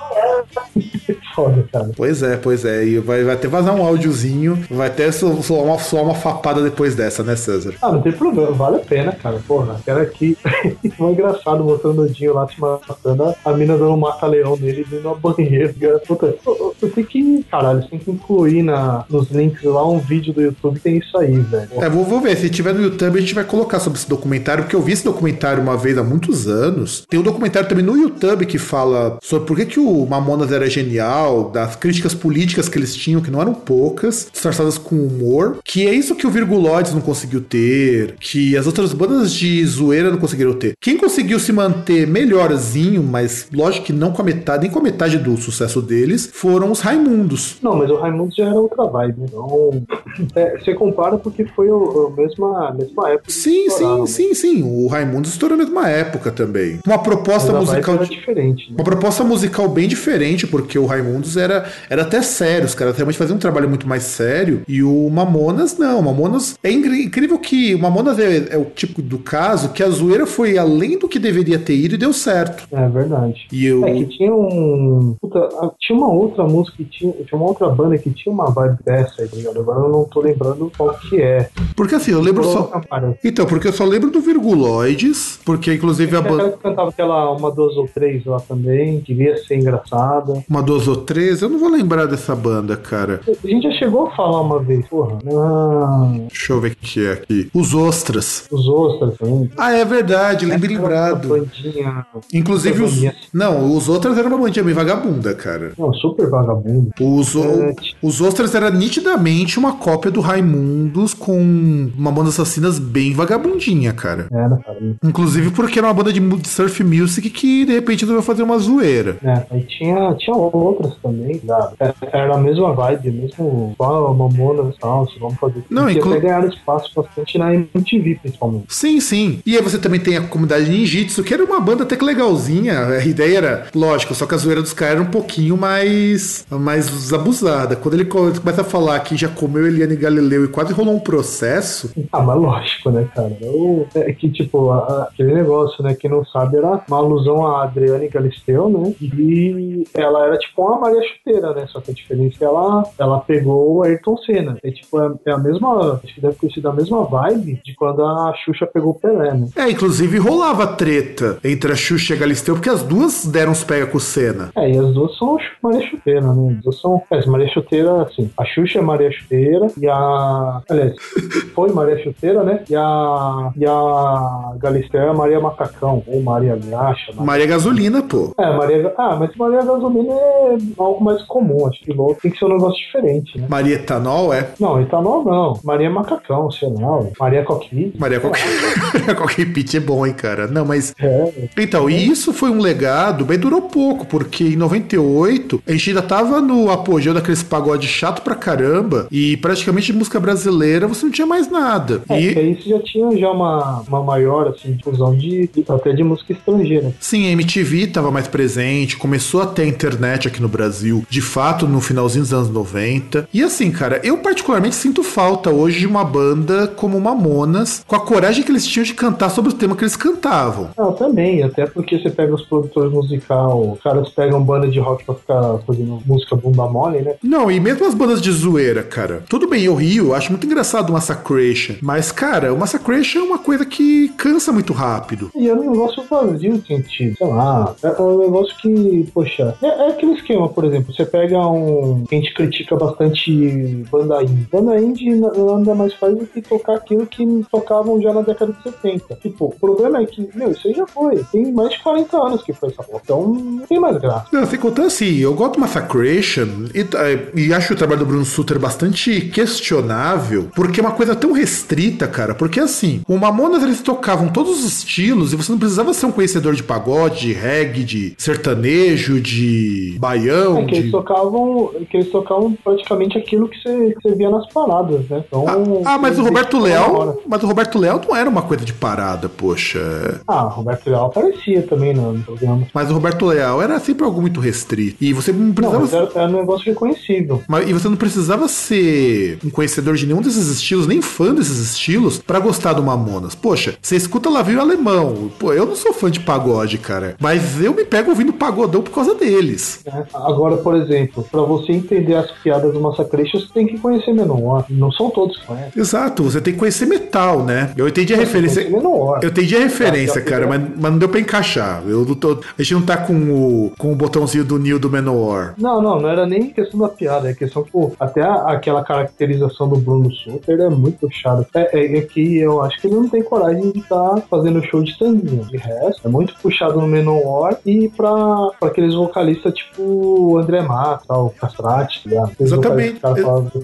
*laughs* Foda, cara.
Pois é, pois é. E vai, vai até vazar um áudiozinho. Vai até só uma, só uma fapada depois dessa, né, César?
Ah, não tem problema, vale a pena, cara. Porra, era aqui. Foi *laughs* engraçado mostrando o Dinho lá te matando, a- mina dando um mata-leão nele dentro da banheira. *laughs* cara. Puta, eu- tenho que. Caralho, você tem que incluir na, nos links lá um vídeo do YouTube tem isso aí, velho.
É, vou, vou ver. Se tiver no YouTube, a gente vai colocar sobre esse documentário, porque eu vi esse documentário uma vez há muitos anos. Tem um documentário também no YouTube que fala sobre por que, que o Mamonas era genial, das críticas políticas que eles tinham, que não eram poucas, disfarçadas com humor, que é isso que o Virguloides não conseguiu ter, que as outras bandas de zoeira não conseguiram ter. Quem conseguiu se manter melhorzinho, mas lógico que não com a metade, nem com a metade do sucesso deles, foram os Raimundos.
Não, mas o Raimundo já era outra vibe. Então, é, você compara porque foi a mesma, a mesma época. que
Sim,
estouraram,
sim, sim, sim. O Raimundos estourou na mesma época também. Uma proposta musical.
diferente. Né?
Uma proposta musical bem diferente, porque o Raimundos era, era até sério, os caras realmente faziam um trabalho muito mais sério, e o Mamonas não. O Mamonas é incrível que o Mamonas é, é o tipo do caso que a zoeira foi além do que deveria ter ido e deu certo.
É verdade.
E eu.
É que tinha um. Puta, ah, tinha uma outra música que tinha. Tinha uma outra banda que tinha uma vibe dessa aí, tá ligado? Agora eu não tô lembrando qual que é.
Porque assim, eu lembro só. Então, porque eu só lembro do Virguloides, porque inclusive a banda.
cantava aquela uma, duas ou três lá também, que devia ser engraçada.
Uma, duas ou três, eu não vou lembrar dessa banda, cara.
A gente já chegou a falar uma vez, porra. Ah,
Deixa eu ver o que é aqui. Os Ostras.
os ostras também.
Ah, é verdade, lembrei lembrado. Inclusive os. Não, os outros eram uma bandinha bem vagabunda, cara.
Não, super vagabundo.
Os,
É.
os Ostras era nitidamente uma cópia do Raimundos com uma banda assassinas bem vagabundinha, cara.
Era, cara.
Inclusive porque era uma banda de surf music que de repente resolveu fazer uma zoeira.
É, aí tinha, tinha outras também, sabe? Era, era a mesma vibe, mesmo só Mamonas tal, vamos fazer.
Não,
e
inclu-
até ganharam espaço bastante na MTV, principalmente.
Sim, sim. E aí você também tem a comunidade Ninjitsu, que era uma banda até que legalzinha. A ideia era, lógico, só que a zoeira dos caras era um pouquinho mais, mais abusada. Quando ele co- começa a falar que já comeu Eliane Galileu e quase rolou um processo,
Ah, mas lógico, né, cara? Eu, é que, tipo, a- aquele negócio, né, quem não sabe, era uma alusão a Adriane Galisteu, né? E ela era tipo uma Maria Chuteira, né? Só que a diferença é que ela, ela pegou o Ayrton Senna. É tipo, é, é a mesma, acho que deve ter sido a mesma vibe de quando a Xuxa pegou o Pelé, né?
É, inclusive rolava treta entre a Xuxa e a Galisteu, porque as duas deram os pega com o Senna.
É, e as duas são Maria Chuteira, né? As duas são. É, Maria Chuteira, assim, a Xuxa é Maria Chuteira e a. Aliás, *laughs* foi Maria Chuteira, né? E a. E a Galisteu é Maria Macacão, ou Maria Graxa. Maria...
Maria Gasolina, pô.
É, Maria. Ah, mas Maria Gasolina é algo mais comum. Acho que louco tem que ser um negócio diferente, né?
Maria Etanol, é.
Não, etanol não. Maria Macacão, sei lá. Maria Coquille.
Maria *laughs* pitch é bom, hein, cara. Não, mas.
É,
Então, e isso foi um legado, bem durou pouco, porque em 98 a gente ainda tava no apogeu daqueles pagode chato pra caramba, e praticamente de música brasileira você não tinha mais nada.
é,
E
você já tinha já uma, uma maior, assim, difusão de, de- até de música estrangeira.
sim, a MTV tava mais presente, começou a ter a internet aqui no Brasil, de fato, no finalzinho dos anos 90. E assim, cara, eu particularmente sinto falta hoje de uma banda como Mamonas, com a coragem que eles tinham de cantar sobre o tema que eles cantavam.
Não, também, até porque você pega os produtores musical, os caras pegam banda de rock pra ficar fazendo música bunda mole, né?
Não, e mesmo as bandas de zoeira, cara. Tudo bem, eu rio, acho muito engraçado o Massacration. Mas, cara, o Massacration é uma coisa que cansa muito rápido.
E é um negócio vazio sentido, sei lá. É um negócio que, poxa, é, é aquele esquema, por exemplo, você pega um. a gente critica bastante banda indie. Banda indie na- nada mais faz do que tocar aquilo que tocavam já na década de 70. Tipo, o problema é que, meu, isso aí já foi. Tem mais de 40 anos que foi essa porra. Então não tem mais graça.
Não, sem contar assim, eu gosto do Massacration e, eh, e acho o trabalho do Bruno Sutter bastante questionável, porque é uma coisa tão restrita, cara. Porque assim, o Mamonas eles tocavam todos os estilos e você não precisava ser um conhecedor de pagode, de reggae, de sertanejo, de baião
É que eles
de-
tocavam, que eles tocavam praticamente aquilo que você, que você via nas paradas, né? Então,
Ah, mas o
eles
Roberto. Leal. Mas o Roberto Leal não era uma coisa de parada, poxa.
Ah, Roberto Leal aparecia também no programa.
Mas o Roberto Leal era sempre algo muito restrito. E você não
Não,
precisava.
mas era, era um negócio reconhecível.
Mas- e você não precisava ser um conhecedor de nenhum desses estilos, nem fã desses estilos, pra gostar do Mamonas. Poxa, você escuta Lavio Alemão. Pô, eu não sou fã de pagode, cara. Mas eu me pego ouvindo pagodão por causa deles.
né? Agora, por exemplo, pra você entender as piadas do Massacration, você tem que conhecer Menor. Não são todos que conhecem.
Exato, você tem que conhecer metal, né? Eu entendi a referência.
Conhecer Menor.
Eu entendi a referência,
Já- já-
cara, mas, mas não deu pra encaixar. Eu não tô, a gente não tá com o, com o botãozinho do Neil do Menor.
Não, não, não era nem questão da piada, é questão, pô, até a- aquela caracterização do Bruno Sutter é muito puxado. É, é, é que eu acho que ele não tem coragem de estar fazendo show de tanguinha. De resto, é muito puxado no Menor e pra, pra aqueles vocalistas tipo o André Mata, o Castrati? Aqueles
Exatamente.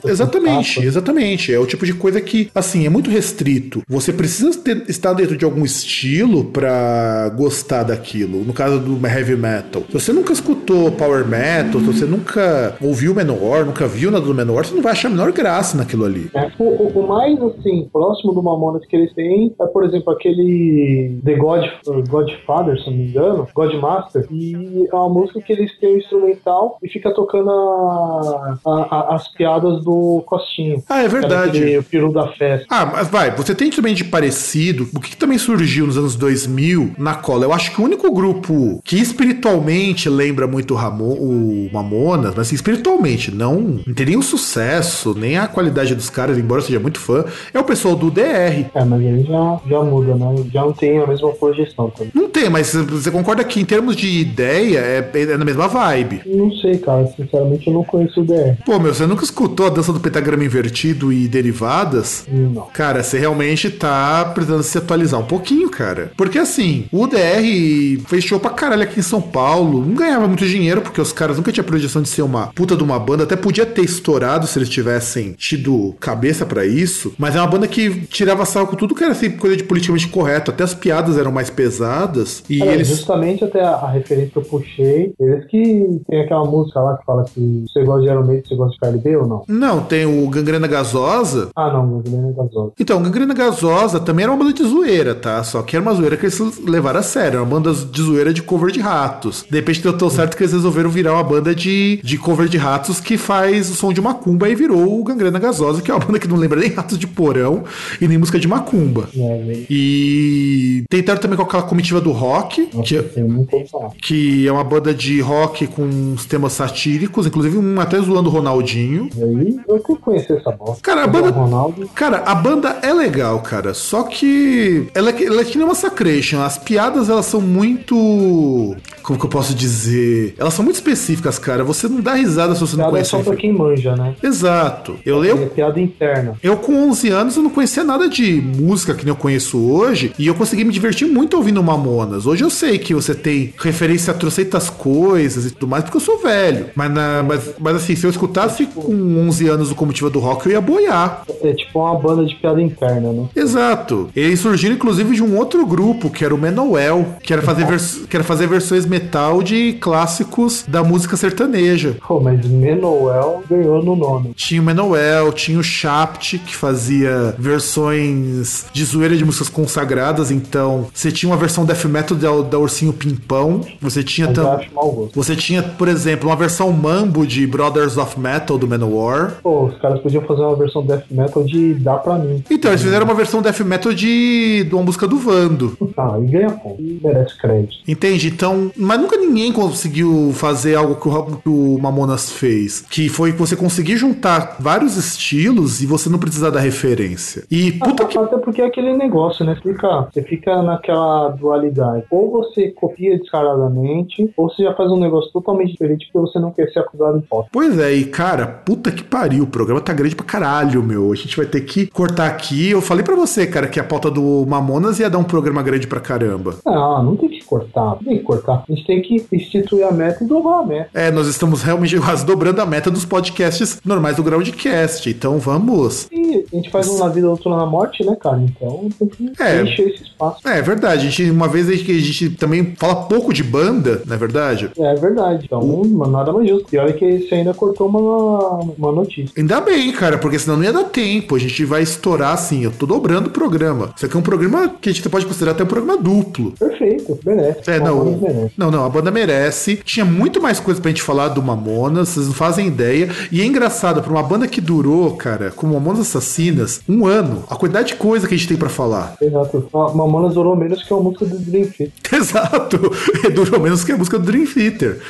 Exatamente, exatamente. É o tipo de coisa que, assim, é muito restrito. Você precisa ter- estar dentro de algum estilo pra gostar daquilo. No caso do heavy metal. Se você nunca escutou power metal, se você nunca ouviu Menor, nunca viu nada do Menor, você não vai achar a menor graça naquilo ali.
É, o, o- mais, assim, próximo do Mamonas que eles têm é, por exemplo, aquele The God, Godfather, se não me engano, Godmaster, e é uma música que eles têm o instrumental e fica tocando a- a- a- as piadas do Costinho.
Ah, é verdade.
O peru da festa.
Ah, mas vai, você tem também de parecido, o que, que também surgiu nos anos 2000 na cola? Eu acho que o único grupo que espiritualmente lembra muito o, Ramo, o Mamonas, mas assim, espiritualmente, não, não tem o sucesso, nem a qualidade dos caras, embora seja muito fã, é o pessoal do DR.
É, mas aí já, já muda, né? Já não tem a mesma projeção também.
Não tem, mas você concorda que em termos de ideia é, é na mesma vibe.
Não sei, cara. Sinceramente, eu não conheço o DR.
Pô, meu, você nunca escutou a dança do pentagrama invertido e derivadas?
Não.
Cara, você realmente tá precisando se atualizar um pouquinho, cara. Porque assim, o DR fez show pra caralho aqui em São Paulo. Não ganhava muito dinheiro, porque os caras nunca tinham projeção de ser uma puta de uma banda. Até podia ter estourado se eles tivessem tido cabeça pra isso. Mas é uma banda que tirava sal com tudo que era assim, coisa de politicamente correto. Até as piadas eram mais pesadas. E
É,
eles.
Justamente até a, a referência que eu puxei, eles que tem aquela música lá que fala que você gosta de Iron Maiden, você gosta de KLB ou não?
Não, tem o Gangrena Gasosa.
Ah, não, Gasolina Gasosa.
Então, Gangrena Gasosa também era uma banda de zoeira, tá? Só que era uma zoeira que eles levaram a sério. Era uma banda de zoeira de cover de ratos. De repente deu tão certo que eles resolveram virar uma banda de, de cover de ratos que faz o som de macumba e virou o Gangrena Gasosa, que é uma banda que não lembra nem ratos de porão e nem música de macumba.
É, velho.
E tentaram também com aquela comitiva do rock,
Nossa,
que,
eu não vou falar.
que é uma banda de rock com uns temas satíricos, inclusive um até zoando o Ronaldinho.
E aí, eu que conhecer essa bosta.
Cara, a banda-
Ronaldo,
Cara, a banda é legal, cara. Só que ela, é- ela é que nem uma Massacration. As piadas, elas são muito. Como que eu posso dizer? Elas são muito específicas, cara. Você não dá risada se você não
piada é
conhece.
só pra quem manja, né?
Exato. Eu,
É
eu,
piada interna.
eu, com 11 anos, eu não conhecia nada de música que nem eu conheço hoje. E eu consegui me divertir muito ouvindo Mamonas. Hoje eu sei que você tem referência a trocentas coisas e tudo mais, porque eu sou velho. Mas, na- mas, mas assim, se eu escutasse com 11 anos o Comitiva do Rock, eu ia boiar.
É tipo uma banda de piada interna, né?
Exato. Eles surgiram inclusive de um outro grupo, que era o Menowell, que era fazer, vers- que era fazer versões metal de clássicos da música sertaneja.
Pô, mas Menowell ganhou no nome.
Tinha o Menowell, tinha o Shapt, que fazia versões de zoeira de músicas consagradas. Então, você tinha uma versão death metal da, da Ursinho Pimpão. Você tinha
Mas eu
tam-
acho mau gosto.
Você tinha, por exemplo, uma versão mambo de Brothers of Metal do Manowar.
Pô, os caras podiam fazer uma versão death metal de Dá Pra Mim.
Então, eles fizeram uma versão death metal de, de uma música do Vando.
Ah, e ganha ponto. E merece crédito.
Entende? Então, mas nunca ninguém conseguiu fazer algo que o, que o Mamonas fez. Que foi você conseguir juntar vários estilos e você não precisar da referência. E puta que.
Até porque é aquele negócio, né? Fica, você fica naquela dualidade. Ou você copia descaradamente, ou você já faz um negócio totalmente diferente porque você não quer ser acusado de falta.
Pois é, e cara, puta que pariu. O programa tá grande pra caralho, meu. A gente vai ter que cortar aqui. Eu falei pra você, cara, que a pauta do Mamonas ia dar um programa grande pra caramba.
Não, não tem que cortar. Não tem que cortar. A gente tem que instituir a meta e dobrar a meta.
É, nós estamos realmente *laughs* quase dobrando a meta dos podcasts normais do Groundcast. Então vamos.
E a gente faz um na vida, outro na morte, né, cara? Então tem que
É.
encher esse espaço.
É, é verdade. A gente, uma vez gente, a gente também fala pouco de banda, não é verdade?
É verdade. Então Nada mais justo. E olha que você ainda cortou uma, uma notícia.
Ainda bem, cara, porque senão não ia dar tempo. A gente vai estourar assim. Eu tô dobrando o programa. Isso aqui é um programa que a gente pode considerar até um programa duplo.
Perfeito, merece.
É, não,
merece.
não, não, a banda merece. Tinha muito mais coisa pra gente falar do Mamonas, vocês não fazem ideia. E é engraçado, pra uma banda que durou, cara, como Mamonas Assassinas, um ano, a quantidade de coisa que a gente tem pra falar.
Exato. A Mamonas durou menos que a música do Dream Theater. *laughs*
Exato, *laughs* durou menos que a música do Dream Theater.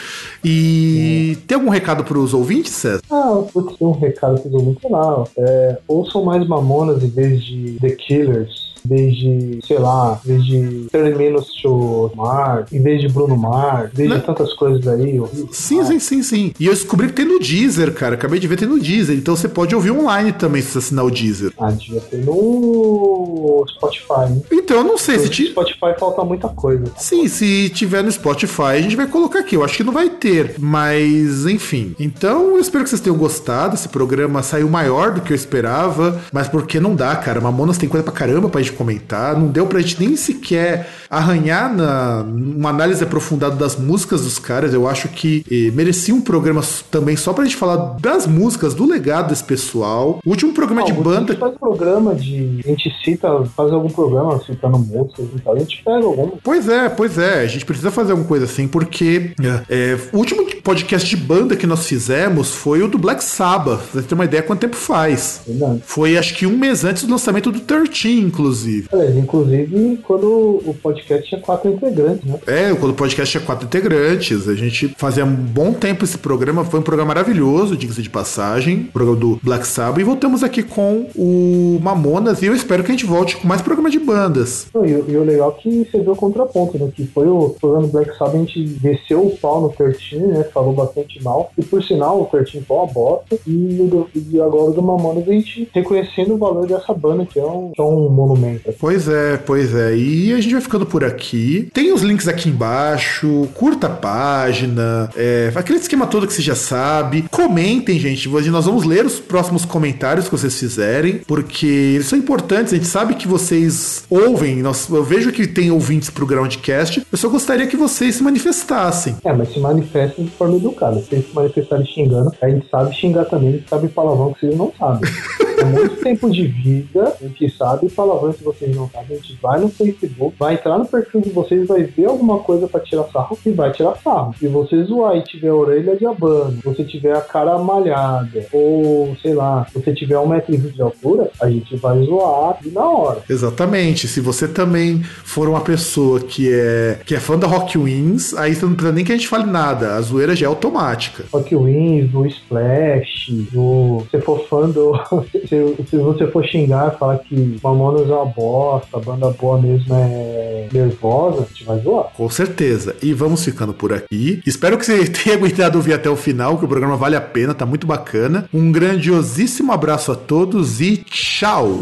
E tem algum recado pros ouvintes, César?
Ah, putz, tem um recado pro ouvintes, sei lá. É, ouçam mais Mamonas em vez de The Killers. Em vez de, sei lá, em vez de 30 Minutes to Mar, em vez de Bruno Mar, vez
Não.
de tantas coisas aí.
Sim, sim, sim, sim. E eu descobri que tem no Deezer, cara. Acabei de ver tem no Deezer. Então você pode ouvir online também se você assinar o Deezer.
Ah, devia ter no Spotify, né?
Então eu não sei se
No
ti...
Spotify falta muita coisa.
Sim, se tiver no Spotify, a gente vai colocar aqui. Eu acho que não vai ter, mas enfim. Então eu espero que vocês tenham gostado. Esse programa saiu maior do que eu esperava, mas porque não dá, cara. Mamonas tem coisa pra caramba pra gente comentar. Não deu pra gente nem sequer arranhar na uma análise aprofundada das músicas dos caras. Eu acho que eh, merecia um programa também só pra gente falar das músicas, do legado desse pessoal. O último programa de
Não, A
banda.
gente faz programa de. A gente cita, faz algum programa citando músicas e tal. A gente pega alguma.
Pois é, pois é. A gente precisa fazer alguma coisa assim, porque é, o último podcast de banda que nós fizemos foi o do Black Sabbath. Pra você ter uma ideia quanto tempo faz.
Verdade.
Foi acho que um mês antes do lançamento do 13, inclusive.
Aliás, inclusive, quando o podcast tinha quatro integrantes, né?
É, quando o podcast tinha quatro integrantes. A gente fazia um bom tempo esse programa. Foi um programa maravilhoso, diga-se de passagem. Programa do Black Sabbath. E voltamos aqui com o Mamonas. E eu espero que a gente volte com mais programa de bandas.
Não, e, e o legal é que você viu o contraponto, né? Que foi o programa do Black Sabbath, a gente desceu o pau no 13, né? Falou bastante mal. E por sinal, o 13 foi uma bosta. E, do- e agora o do Mamonas a gente reconhecendo o valor dessa banda, que é um, que é um monumento.
Pois é, pois é. E a gente vai ficando por aqui. Tem os links aqui embaixo. Curta a página. É, aquele esquema todo que você já sabe. Comentem, gente. Nós vamos ler os próximos comentários que vocês fizerem. Porque eles são importantes. A gente sabe que vocês ouvem. Nós, eu vejo que tem ouvintes pro Groundcast. Eu só gostaria que vocês se manifestassem.
É, mas se manifestem de forma educada. Se eles se manifestarem xingando, a gente sabe xingar também, a gente sabe palavrão que vocês não sabem. *laughs* É muito tempo de vida, a gente sabe palavrão que vocês não sabem. A gente vai no Facebook, vai entrar no perfil de vocês, vai ver alguma coisa pra tirar sarro e vai tirar sarro. Se você zoar e tiver a orelha de abano, você tiver a cara malhada, ou sei lá, você tiver um metro e de altura, a gente vai zoar e na hora.
Exatamente. Se você também for uma pessoa que é, que é fã da Rock Wins, aí você não precisa nem que a gente fale nada. A zoeira já é automática.
Rock Wins, do Splash, do. Se for fã do. *laughs* se, se você for xingar e falar que Mamonas é uma bosta, a banda boa mesmo é nervosa, a gente vai zoar.
Com certeza. E vamos ficando por aqui. Espero que você *laughs* tenha aguentado ouvir até o final, que o programa vale a pena, tá muito bacana. Um grandiosíssimo abraço a todos e tchau!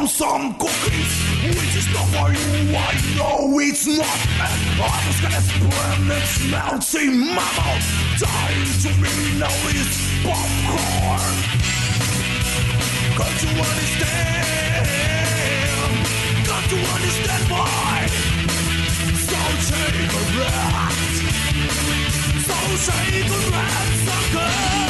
Jump some cookies Which is not for you, I know it's not. And I was gonna sprint its melting mouth Dying to me now is popcorn. Got to understand? Got to understand why? So take a rest So take a rest, sucker